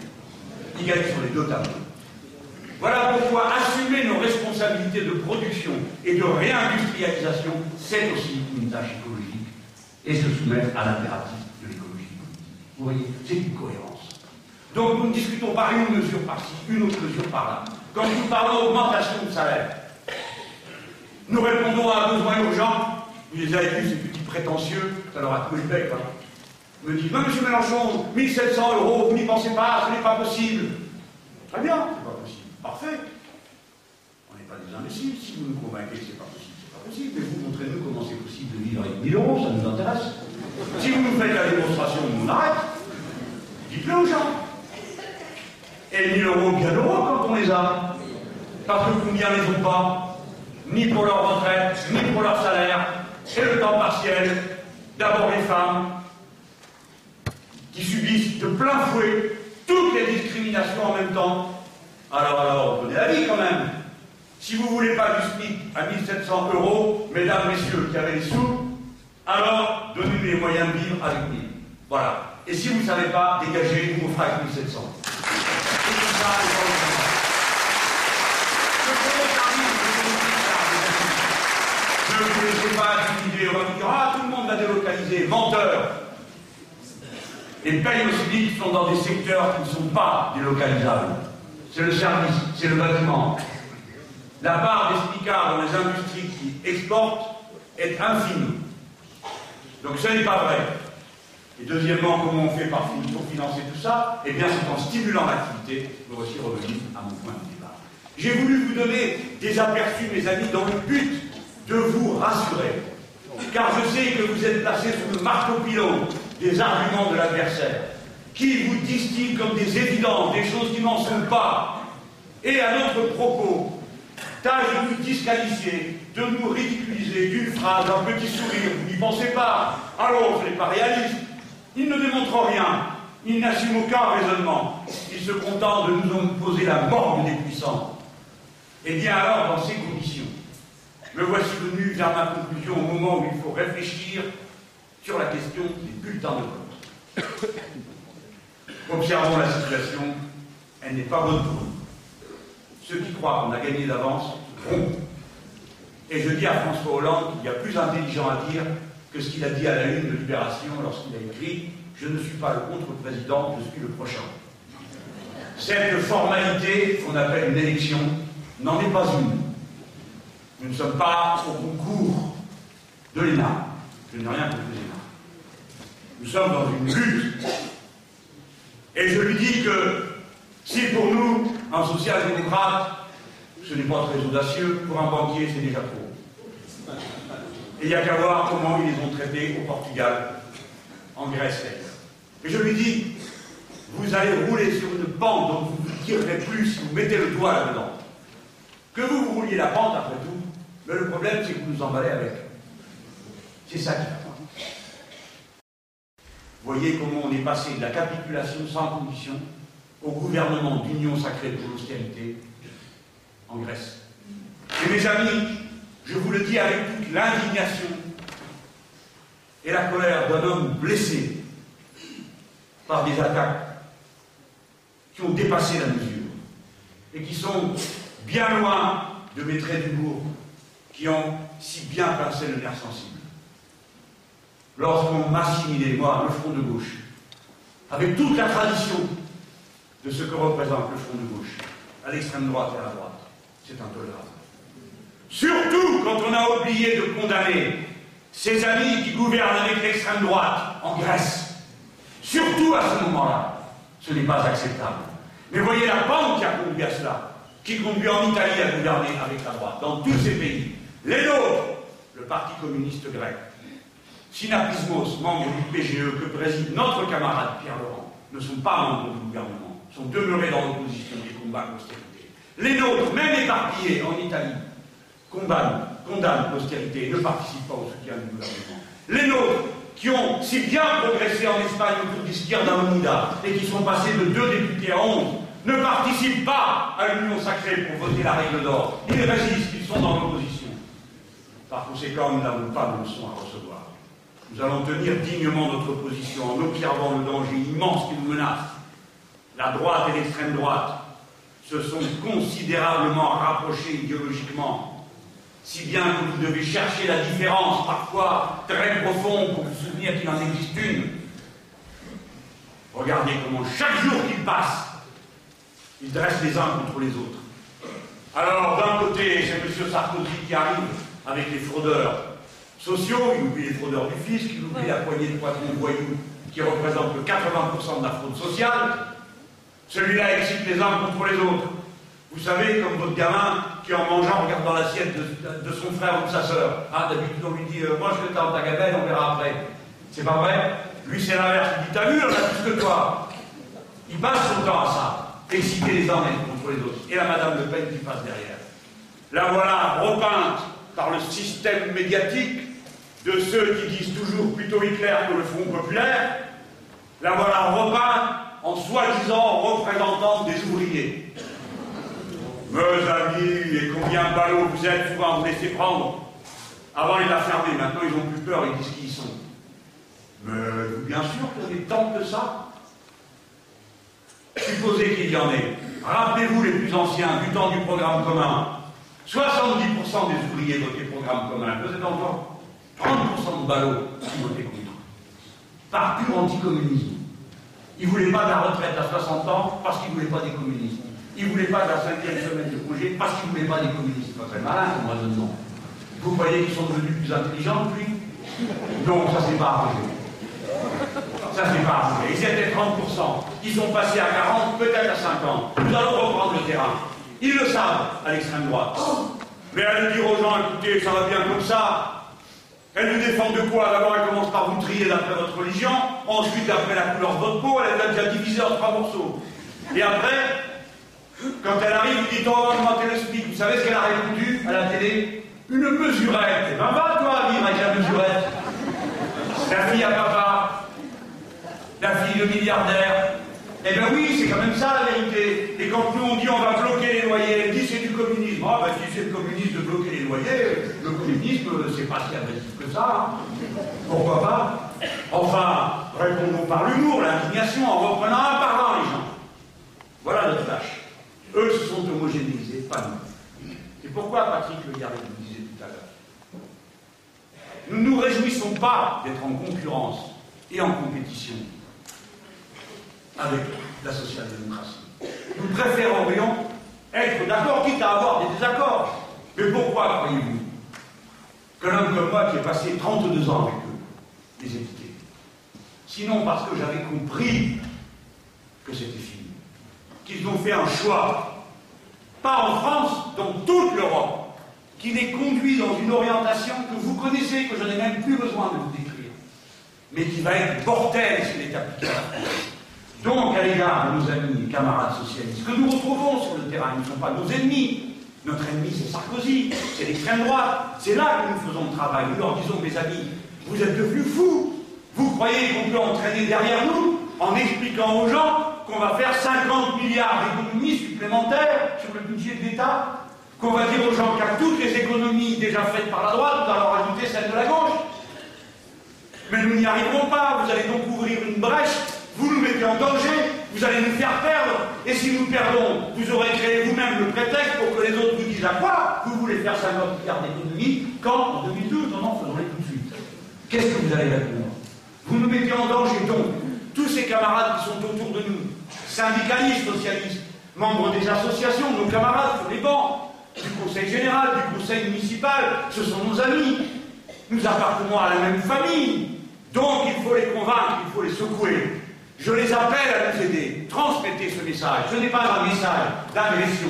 Ils gagnent sur les deux tableaux. Voilà pourquoi assumer nos responsabilités de production et de réindustrialisation, c'est aussi une tâche écologique et se soumettre à l'impératif de l'écologie Vous voyez, c'est une cohérence. Donc nous ne discutons pas une mesure par-ci, une autre mesure par-là. Quand nous parlons d'augmentation de salaire, nous répondons à un besoin urgent. Vous les avez vus, ces petits prétentieux, ça leur a trouvé le bec. Hein. Me dit, non, monsieur Mélenchon, 1700 euros, vous n'y pensez pas, ce n'est pas possible. Très bien, c'est pas possible. Parfait. On n'est pas des imbéciles. Si vous nous convainquez que c'est pas possible, c'est pas possible. Mais vous montrez-nous comment c'est possible de vivre avec 1000 euros, ça nous intéresse. Si vous nous faites la démonstration, on arrête. Dites-le aux gens. Et 1000 euros, bien euros quand on les a. Parce que combien les ont pas? Ni pour leur retraite, ni pour leur salaire, et le temps partiel. D'abord les femmes, qui subissent de plein fouet toutes les discriminations en même temps. Alors, alors, donnez la vie quand même. Si vous ne voulez pas du SMIC à 1700 euros, mesdames, messieurs qui avez les sous, alors donnez les moyens de vivre avec 1000. Voilà. Et si vous ne savez pas, dégagez, vous fera avec 1700. Je ne vous laissez pas intimider, on va dire, ah, tout le monde va délocaliser, menteur. Les payes au sont dans des secteurs qui ne sont pas délocalisables. C'est le service, c'est le bâtiment. La part des SMICAR dans les industries qui exportent est infime. Donc ce n'est pas vrai. Et deuxièmement, comment on fait pour financer tout ça? Eh bien, c'est en stimulant l'activité, pour aussi revenir à mon point de départ. J'ai voulu vous donner des aperçus, mes amis, dans le but de vous rassurer. Car je sais que vous êtes placés sous le marteau-pilon des arguments de l'adversaire, qui vous distillent comme des évidences, des choses qui n'en sont pas. Et à notre propos, tâche de nous disqualifier, de nous ridiculiser d'une phrase, un petit sourire, vous n'y pensez pas, alors ce n'est pas réaliste. Il ne démontre rien, il n'assume aucun raisonnement, il se contente de nous poser la morgue des puissants. Eh bien alors, dans ces conditions, me voici venu vers ma conclusion au moment où il faut réfléchir sur la question des bulletins de vote. Observons la situation, elle n'est pas bonne pour nous. Ceux qui croient qu'on a gagné d'avance trompent. Et je dis à François Hollande qu'il y a plus intelligent à dire que ce qu'il a dit à la une de Libération lorsqu'il a écrit Je ne suis pas le contre-président, je suis le prochain. Cette formalité qu'on appelle une élection n'en est pas une. Nous ne sommes pas au concours de l'ENA. Je n'ai rien contre l'ENA. Nous sommes dans une lutte. Et je lui dis que si pour nous, un social-démocrate, ce n'est pas très audacieux, pour un banquier, c'est déjà trop. Et il n'y a qu'à voir comment ils les ont traités au Portugal, en Grèce Et je lui dis, vous allez rouler sur une pente dont vous ne tirerez plus si vous mettez le doigt là-dedans. Que vous, vous rouliez la pente après tout, mais le problème c'est que vous nous emballez avec. C'est ça qui. Voyez comment on est passé de la capitulation sans condition au gouvernement d'union sacrée pour l'austérité en Grèce. Et mes amis, je vous le dis avec toute l'indignation et la colère d'un homme blessé par des attaques qui ont dépassé la mesure et qui sont bien loin de mes traits d'humour qui ont si bien placé le nerf sensible. Lorsqu'on m'assimilait, moi, le front de gauche, avec toute la tradition de ce que représente le front de gauche, à l'extrême droite et à la droite, c'est intolérable. Surtout quand on a oublié de condamner ses amis qui gouvernent avec l'extrême droite en Grèce. Surtout à ce moment-là, ce n'est pas acceptable. Mais voyez la pente qui a conduit à cela, qui conduit en Italie à gouverner avec la droite, dans tous ces pays. Les nôtres, le Parti communiste grec, Synapismos, membre du PGE que préside notre camarade Pierre Laurent, ne sont pas membres du gouvernement, sont demeurés dans l'opposition et combattent l'austérité. Les nôtres, même éparpillés en Italie, condamnent, condamnent l'austérité et ne participent pas au soutien du gouvernement. Les nôtres, qui ont si bien progressé en Espagne autour d'Izquierda Unida et qui sont passés de deux députés à onze, ne participent pas à l'union sacrée pour voter la règle d'or. Ils résistent, ils sont dans l'opposition. Par conséquent, nous n'avons pas de leçons à recevoir. Nous allons tenir dignement notre position en observant le danger immense qui nous menace. La droite et l'extrême droite se sont considérablement rapprochés idéologiquement, si bien que vous devez chercher la différence, parfois très profonde, pour vous souvenir qu'il en existe une. Regardez comment chaque jour qu'il passe, ils dressent les uns contre les autres. Alors, d'un côté, c'est M. Sarkozy qui arrive avec les fraudeurs sociaux, il oublie les fraudeurs du fisc, il oublie la poignée de patrons voyous qui représente 80% de la fraude sociale. Celui-là excite les uns contre les autres. Vous savez, comme votre gamin qui, en mangeant, regarde dans l'assiette de, son frère ou de sa sœur. Ah, d'habitude, on lui dit euh, Moi, je vais dans ta gabelle, on verra après. C'est pas vrai? Lui, c'est l'inverse. Il dit T'as vu, on a plus que toi. Il passe son temps à ça exciter les uns contre les autres. Et la Madame Le Pen qui passe derrière. La voilà repeinte par le système médiatique de ceux qui disent toujours plutôt Hitler que le Front populaire. La voilà repeinte en soi-disant représentant des ouvriers. Mes amis, et combien ballots vous êtes, souvent vous laissez prendre. Avant, il a fermé, maintenant ils ont plus peur, ils disent qui ils sont. Mais bien sûr qu'on est tant que ça. Supposez qu'il y en ait. Rappelez-vous les plus anciens du temps du programme commun. 70% des ouvriers votaient programme commun. Vous êtes encore 30% de ballots qui votaient contre. Par pur anticommunisme. Ils ne voulaient pas de la retraite à 60 ans parce qu'ils ne voulaient pas des communistes. Ils ne voulaient pas de la cinquième semaine de congé parce qu'ils ne voulaient pas des communistes. Pas très malin comme raisonnement. Vous croyez qu'ils sont devenus plus intelligents depuis Non, ça c'est pas arrivé. Ça, c'est pas arrivé. Ils étaient 30%. Ils sont passés à 40, peut-être à 50. Nous allons reprendre le terrain. Ils le savent, à l'extrême droite. Mais allez dire aux gens, écoutez, ça va bien comme ça. Elle nous défend de quoi D'abord, elle commence par vous trier d'après votre religion. Ensuite, d'après la couleur de votre peau, elle a déjà divisé en trois morceaux. Et après, quand elle arrive, vous dites, on va augmenter le SMIC. Vous savez ce qu'elle a répondu à la télé? Une mesurette. Eh ben, va, toi, vivre avec la mesurette. La fille à papa, la fille de milliardaire. Eh bien oui, c'est quand même ça la vérité. Et quand nous on dit on va bloquer les loyers, elle dit c'est. Ah ben si c'est le communisme de bloquer les loyers, le communisme c'est pas si agressif que ça. Pourquoi pas? Enfin, répondons par l'humour, l'indignation, en reprenant un par un les gens. Voilà notre tâche. Eux se sont homogénéisés, pas nous. C'est pourquoi Patrick Le Garret nous disait tout à l'heure. Nous ne nous réjouissons pas d'être en concurrence et en compétition avec la social-démocratie. Nous préférerions être d'accord, quitte à avoir des désaccords. Mais pourquoi croyez-vous qu'un homme comme moi, qui est passé 32 ans avec eux, les quittés? Sinon parce que j'avais compris que c'était fini. Qu'ils ont fait un choix, pas en France, dans toute l'Europe, qui les conduit dans une orientation que vous connaissez, que je n'ai même plus besoin de vous décrire, mais qui va être mortelle est à la France. Donc, à l'égard de nos amis et camarades socialistes, que nous retrouvons sur le terrain, ils ne sont pas nos ennemis. Notre ennemi, c'est Sarkozy, c'est l'extrême droite. C'est là que nous faisons le travail. Nous leur disons, mes amis, vous êtes devenus fous. Vous croyez qu'on peut entraîner derrière nous en expliquant aux gens qu'on va faire 50 milliards d'économies supplémentaires sur le budget de l'État Qu'on va dire aux gens qu'à toutes les économies déjà faites par la droite, nous allons rajouter celles de la gauche Mais nous n'y arriverons pas. Vous allez donc ouvrir une brèche vous nous mettez en danger, vous allez nous faire perdre, et si nous perdons, vous aurez créé vous-même le prétexte pour que les autres vous disent à quoi vous voulez faire 50 milliards d'économies, quand en 2012, non, non, faisons-les tout de suite. Qu'est-ce que vous allez répondre? Vous nous mettez en danger, donc, tous ces camarades qui sont autour de nous, syndicalistes, socialistes, membres des associations, nos camarades sur les bancs, du conseil général, du conseil municipal, ce sont nos amis. Nous appartenons à la même famille. Donc il faut les convaincre, il faut les secouer. Je les appelle à nous aider. Transmettez ce message. Ce n'est pas un message d'agression.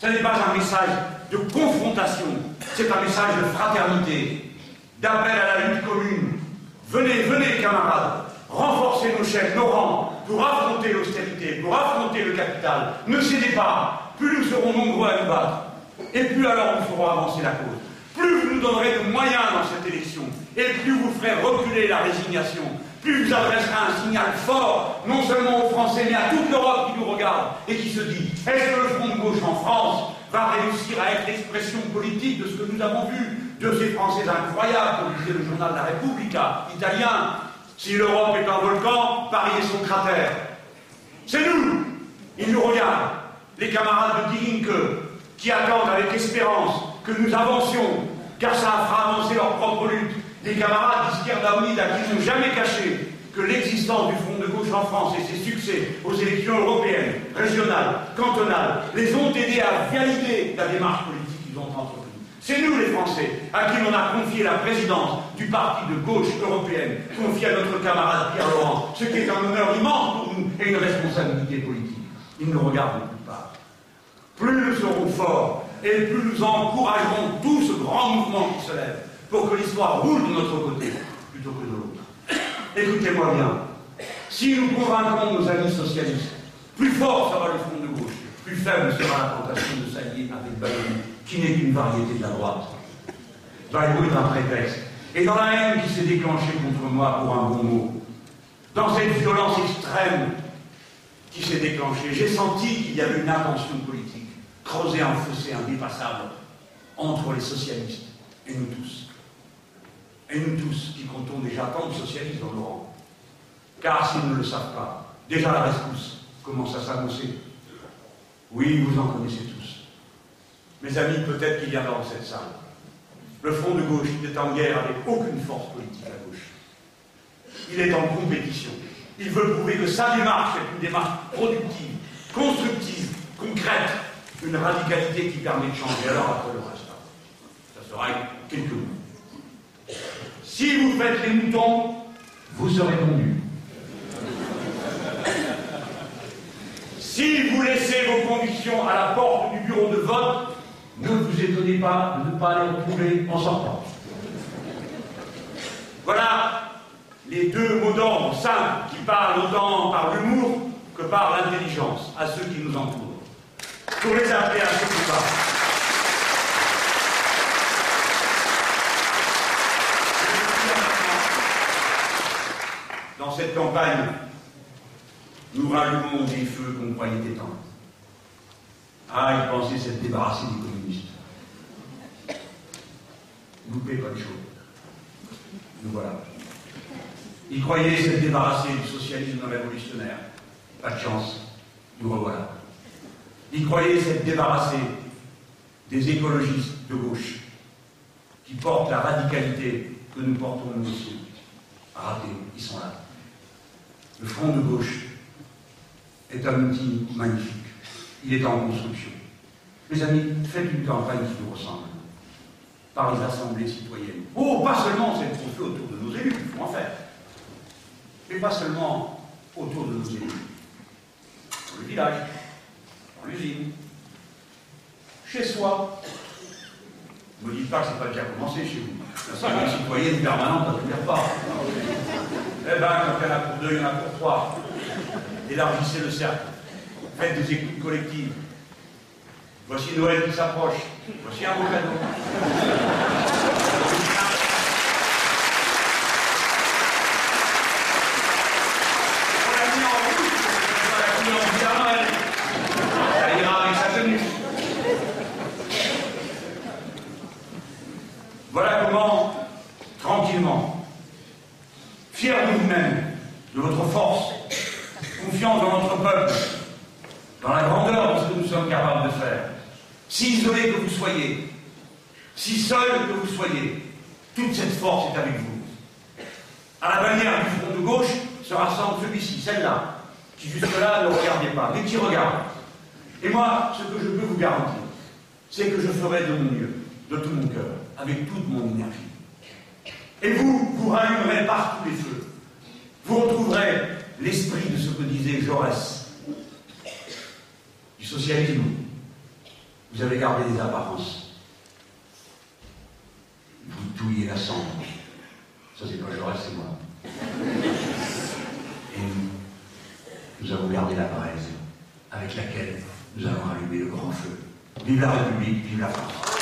Ce n'est pas un message de confrontation. C'est un message de fraternité, d'appel à la lutte commune. Venez, venez, camarades, renforcez nos chaînes, nos rangs, pour affronter l'austérité, pour affronter le capital. Ne cédez pas. Plus nous serons nombreux à nous battre, et plus alors nous ferons avancer la cause. Plus vous nous donnerez de moyens dans cette élection, et plus vous ferez reculer la résignation, plus vous adresserez un signal fort, non seulement aux Français, mais à toute l'Europe qui nous regarde et qui se dit est-ce que le Front de gauche en France va réussir à être l'expression politique de ce que nous avons vu, de ces Français incroyables, comme disait le journal La Repubblica italien Si l'Europe est un volcan, Paris est son cratère. C'est nous Ils nous regardent, les camarades de Die qui attendent avec espérance que nous avancions, car ça fera avancer leur propre lutte des camarades d'Izquierda Unida qui n'ont jamais caché que l'existence du Front de gauche en France et ses succès aux élections européennes, régionales, cantonales, les ont aidés à valider la démarche politique qu'ils ont entreprise. C'est nous les Français à qui l'on a confié la présidence du parti de gauche européenne, confié à notre camarade Pierre Laurent, ce qui est un honneur immense pour nous et une responsabilité politique. Il nous regarde de plus part. Plus nous serons forts et plus nous encouragerons tout ce grand mouvement qui se lève pour que l'histoire roule de notre côté plutôt que de l'autre. Écoutez-moi bien. Si nous convaincrons nos amis socialistes, plus fort sera le front de gauche, plus faible sera la tentation de s'allier avec Bayoumi, qui n'est qu'une variété de la droite. Bayoumi est un prétexte. Et dans la haine qui s'est déclenchée contre moi pour un bon mot, dans cette violence extrême qui s'est déclenchée, j'ai senti qu'il y avait une intention politique, creuser un fossé indépassable entre les socialistes et nous tous et nous tous qui comptons déjà tant de socialistes dans nos rangs. Car s'ils ne le savent pas, déjà la rescousse commence à s'annoncer. Oui, vous en connaissez tous. Mes amis, peut-être qu'il y a dans cette salle. Le Front de gauche n'est en guerre avec aucune force politique à gauche. Il est en compétition. Il veut prouver que sa démarche est une démarche productive, constructive, concrète, une radicalité qui permet de changer. Alors après le reste, ça sera quelques mots. Si vous faites les moutons, vous serez tondus. Si vous laissez vos convictions à la porte du bureau de vote, ne vous étonnez pas de ne pas les retrouver en sortant. Voilà les deux mots d'ordre simples qui parlent autant par l'humour que par l'intelligence à ceux qui nous entourent. Pour les appeler à ce combat. Dans cette campagne, nous rallumons des feux qu'on croyait éteindre. Ah, ils pensaient s'être débarrassés des communistes. Loupez pas de choses. Nous voilà. Ils croyaient s'être débarrassés du socialisme révolutionnaire. Pas de chance. Nous revoilà. Ils croyaient s'être débarrassés des écologistes de gauche qui portent la radicalité que nous portons nous aussi. Ratés, ils sont là le front de gauche est un outil magnifique. Il est en construction. Mes amis, faites une campagne qui nous ressemble. Par les assemblées citoyennes. Oh, pas seulement celles qu'on fait autour de nos élus, il faut en faire. Mais pas seulement autour de nos élus. Dans le village, dans l'usine, chez soi. Ne me dites pas que c'est pas déjà commencé chez vous. L'assemblée citoyenne permanente, ça ne pas. Eh bien, quand il y en a pour deux, il y en a pour trois. Élargissez le cercle. Faites des écoutes collectives. Voici Noël qui s'approche. Voici un beau cadeau. On l'a mis en rouge, on l'a mis en diamant. Ça ira avec sa tenue. Voilà comment, tranquillement, fiers de vous-même, de votre force, confiance dans notre peuple, dans la grandeur de ce que nous sommes capables de faire, si isolés que vous soyez, si seuls que vous soyez, toute cette force est avec vous. À la bannière du front de gauche se rassemble celui-ci, celle-là, qui jusque-là ne regardait pas, mais qui regarde. Et moi, ce que je peux vous garantir, c'est que je ferai de mon mieux, de tout mon cœur, avec toute mon énergie. Et vous, vous rallumerez partout les feux. Vous retrouverez l'esprit de ce que disait Jaurès, du socialisme. Vous avez gardé des apparences. Vous touillez la cendre. Ça, c'est pas Jaurès, c'est moi. Et nous, nous avons gardé la braise avec laquelle nous allons allumer le grand feu. Vive la République, vive la France.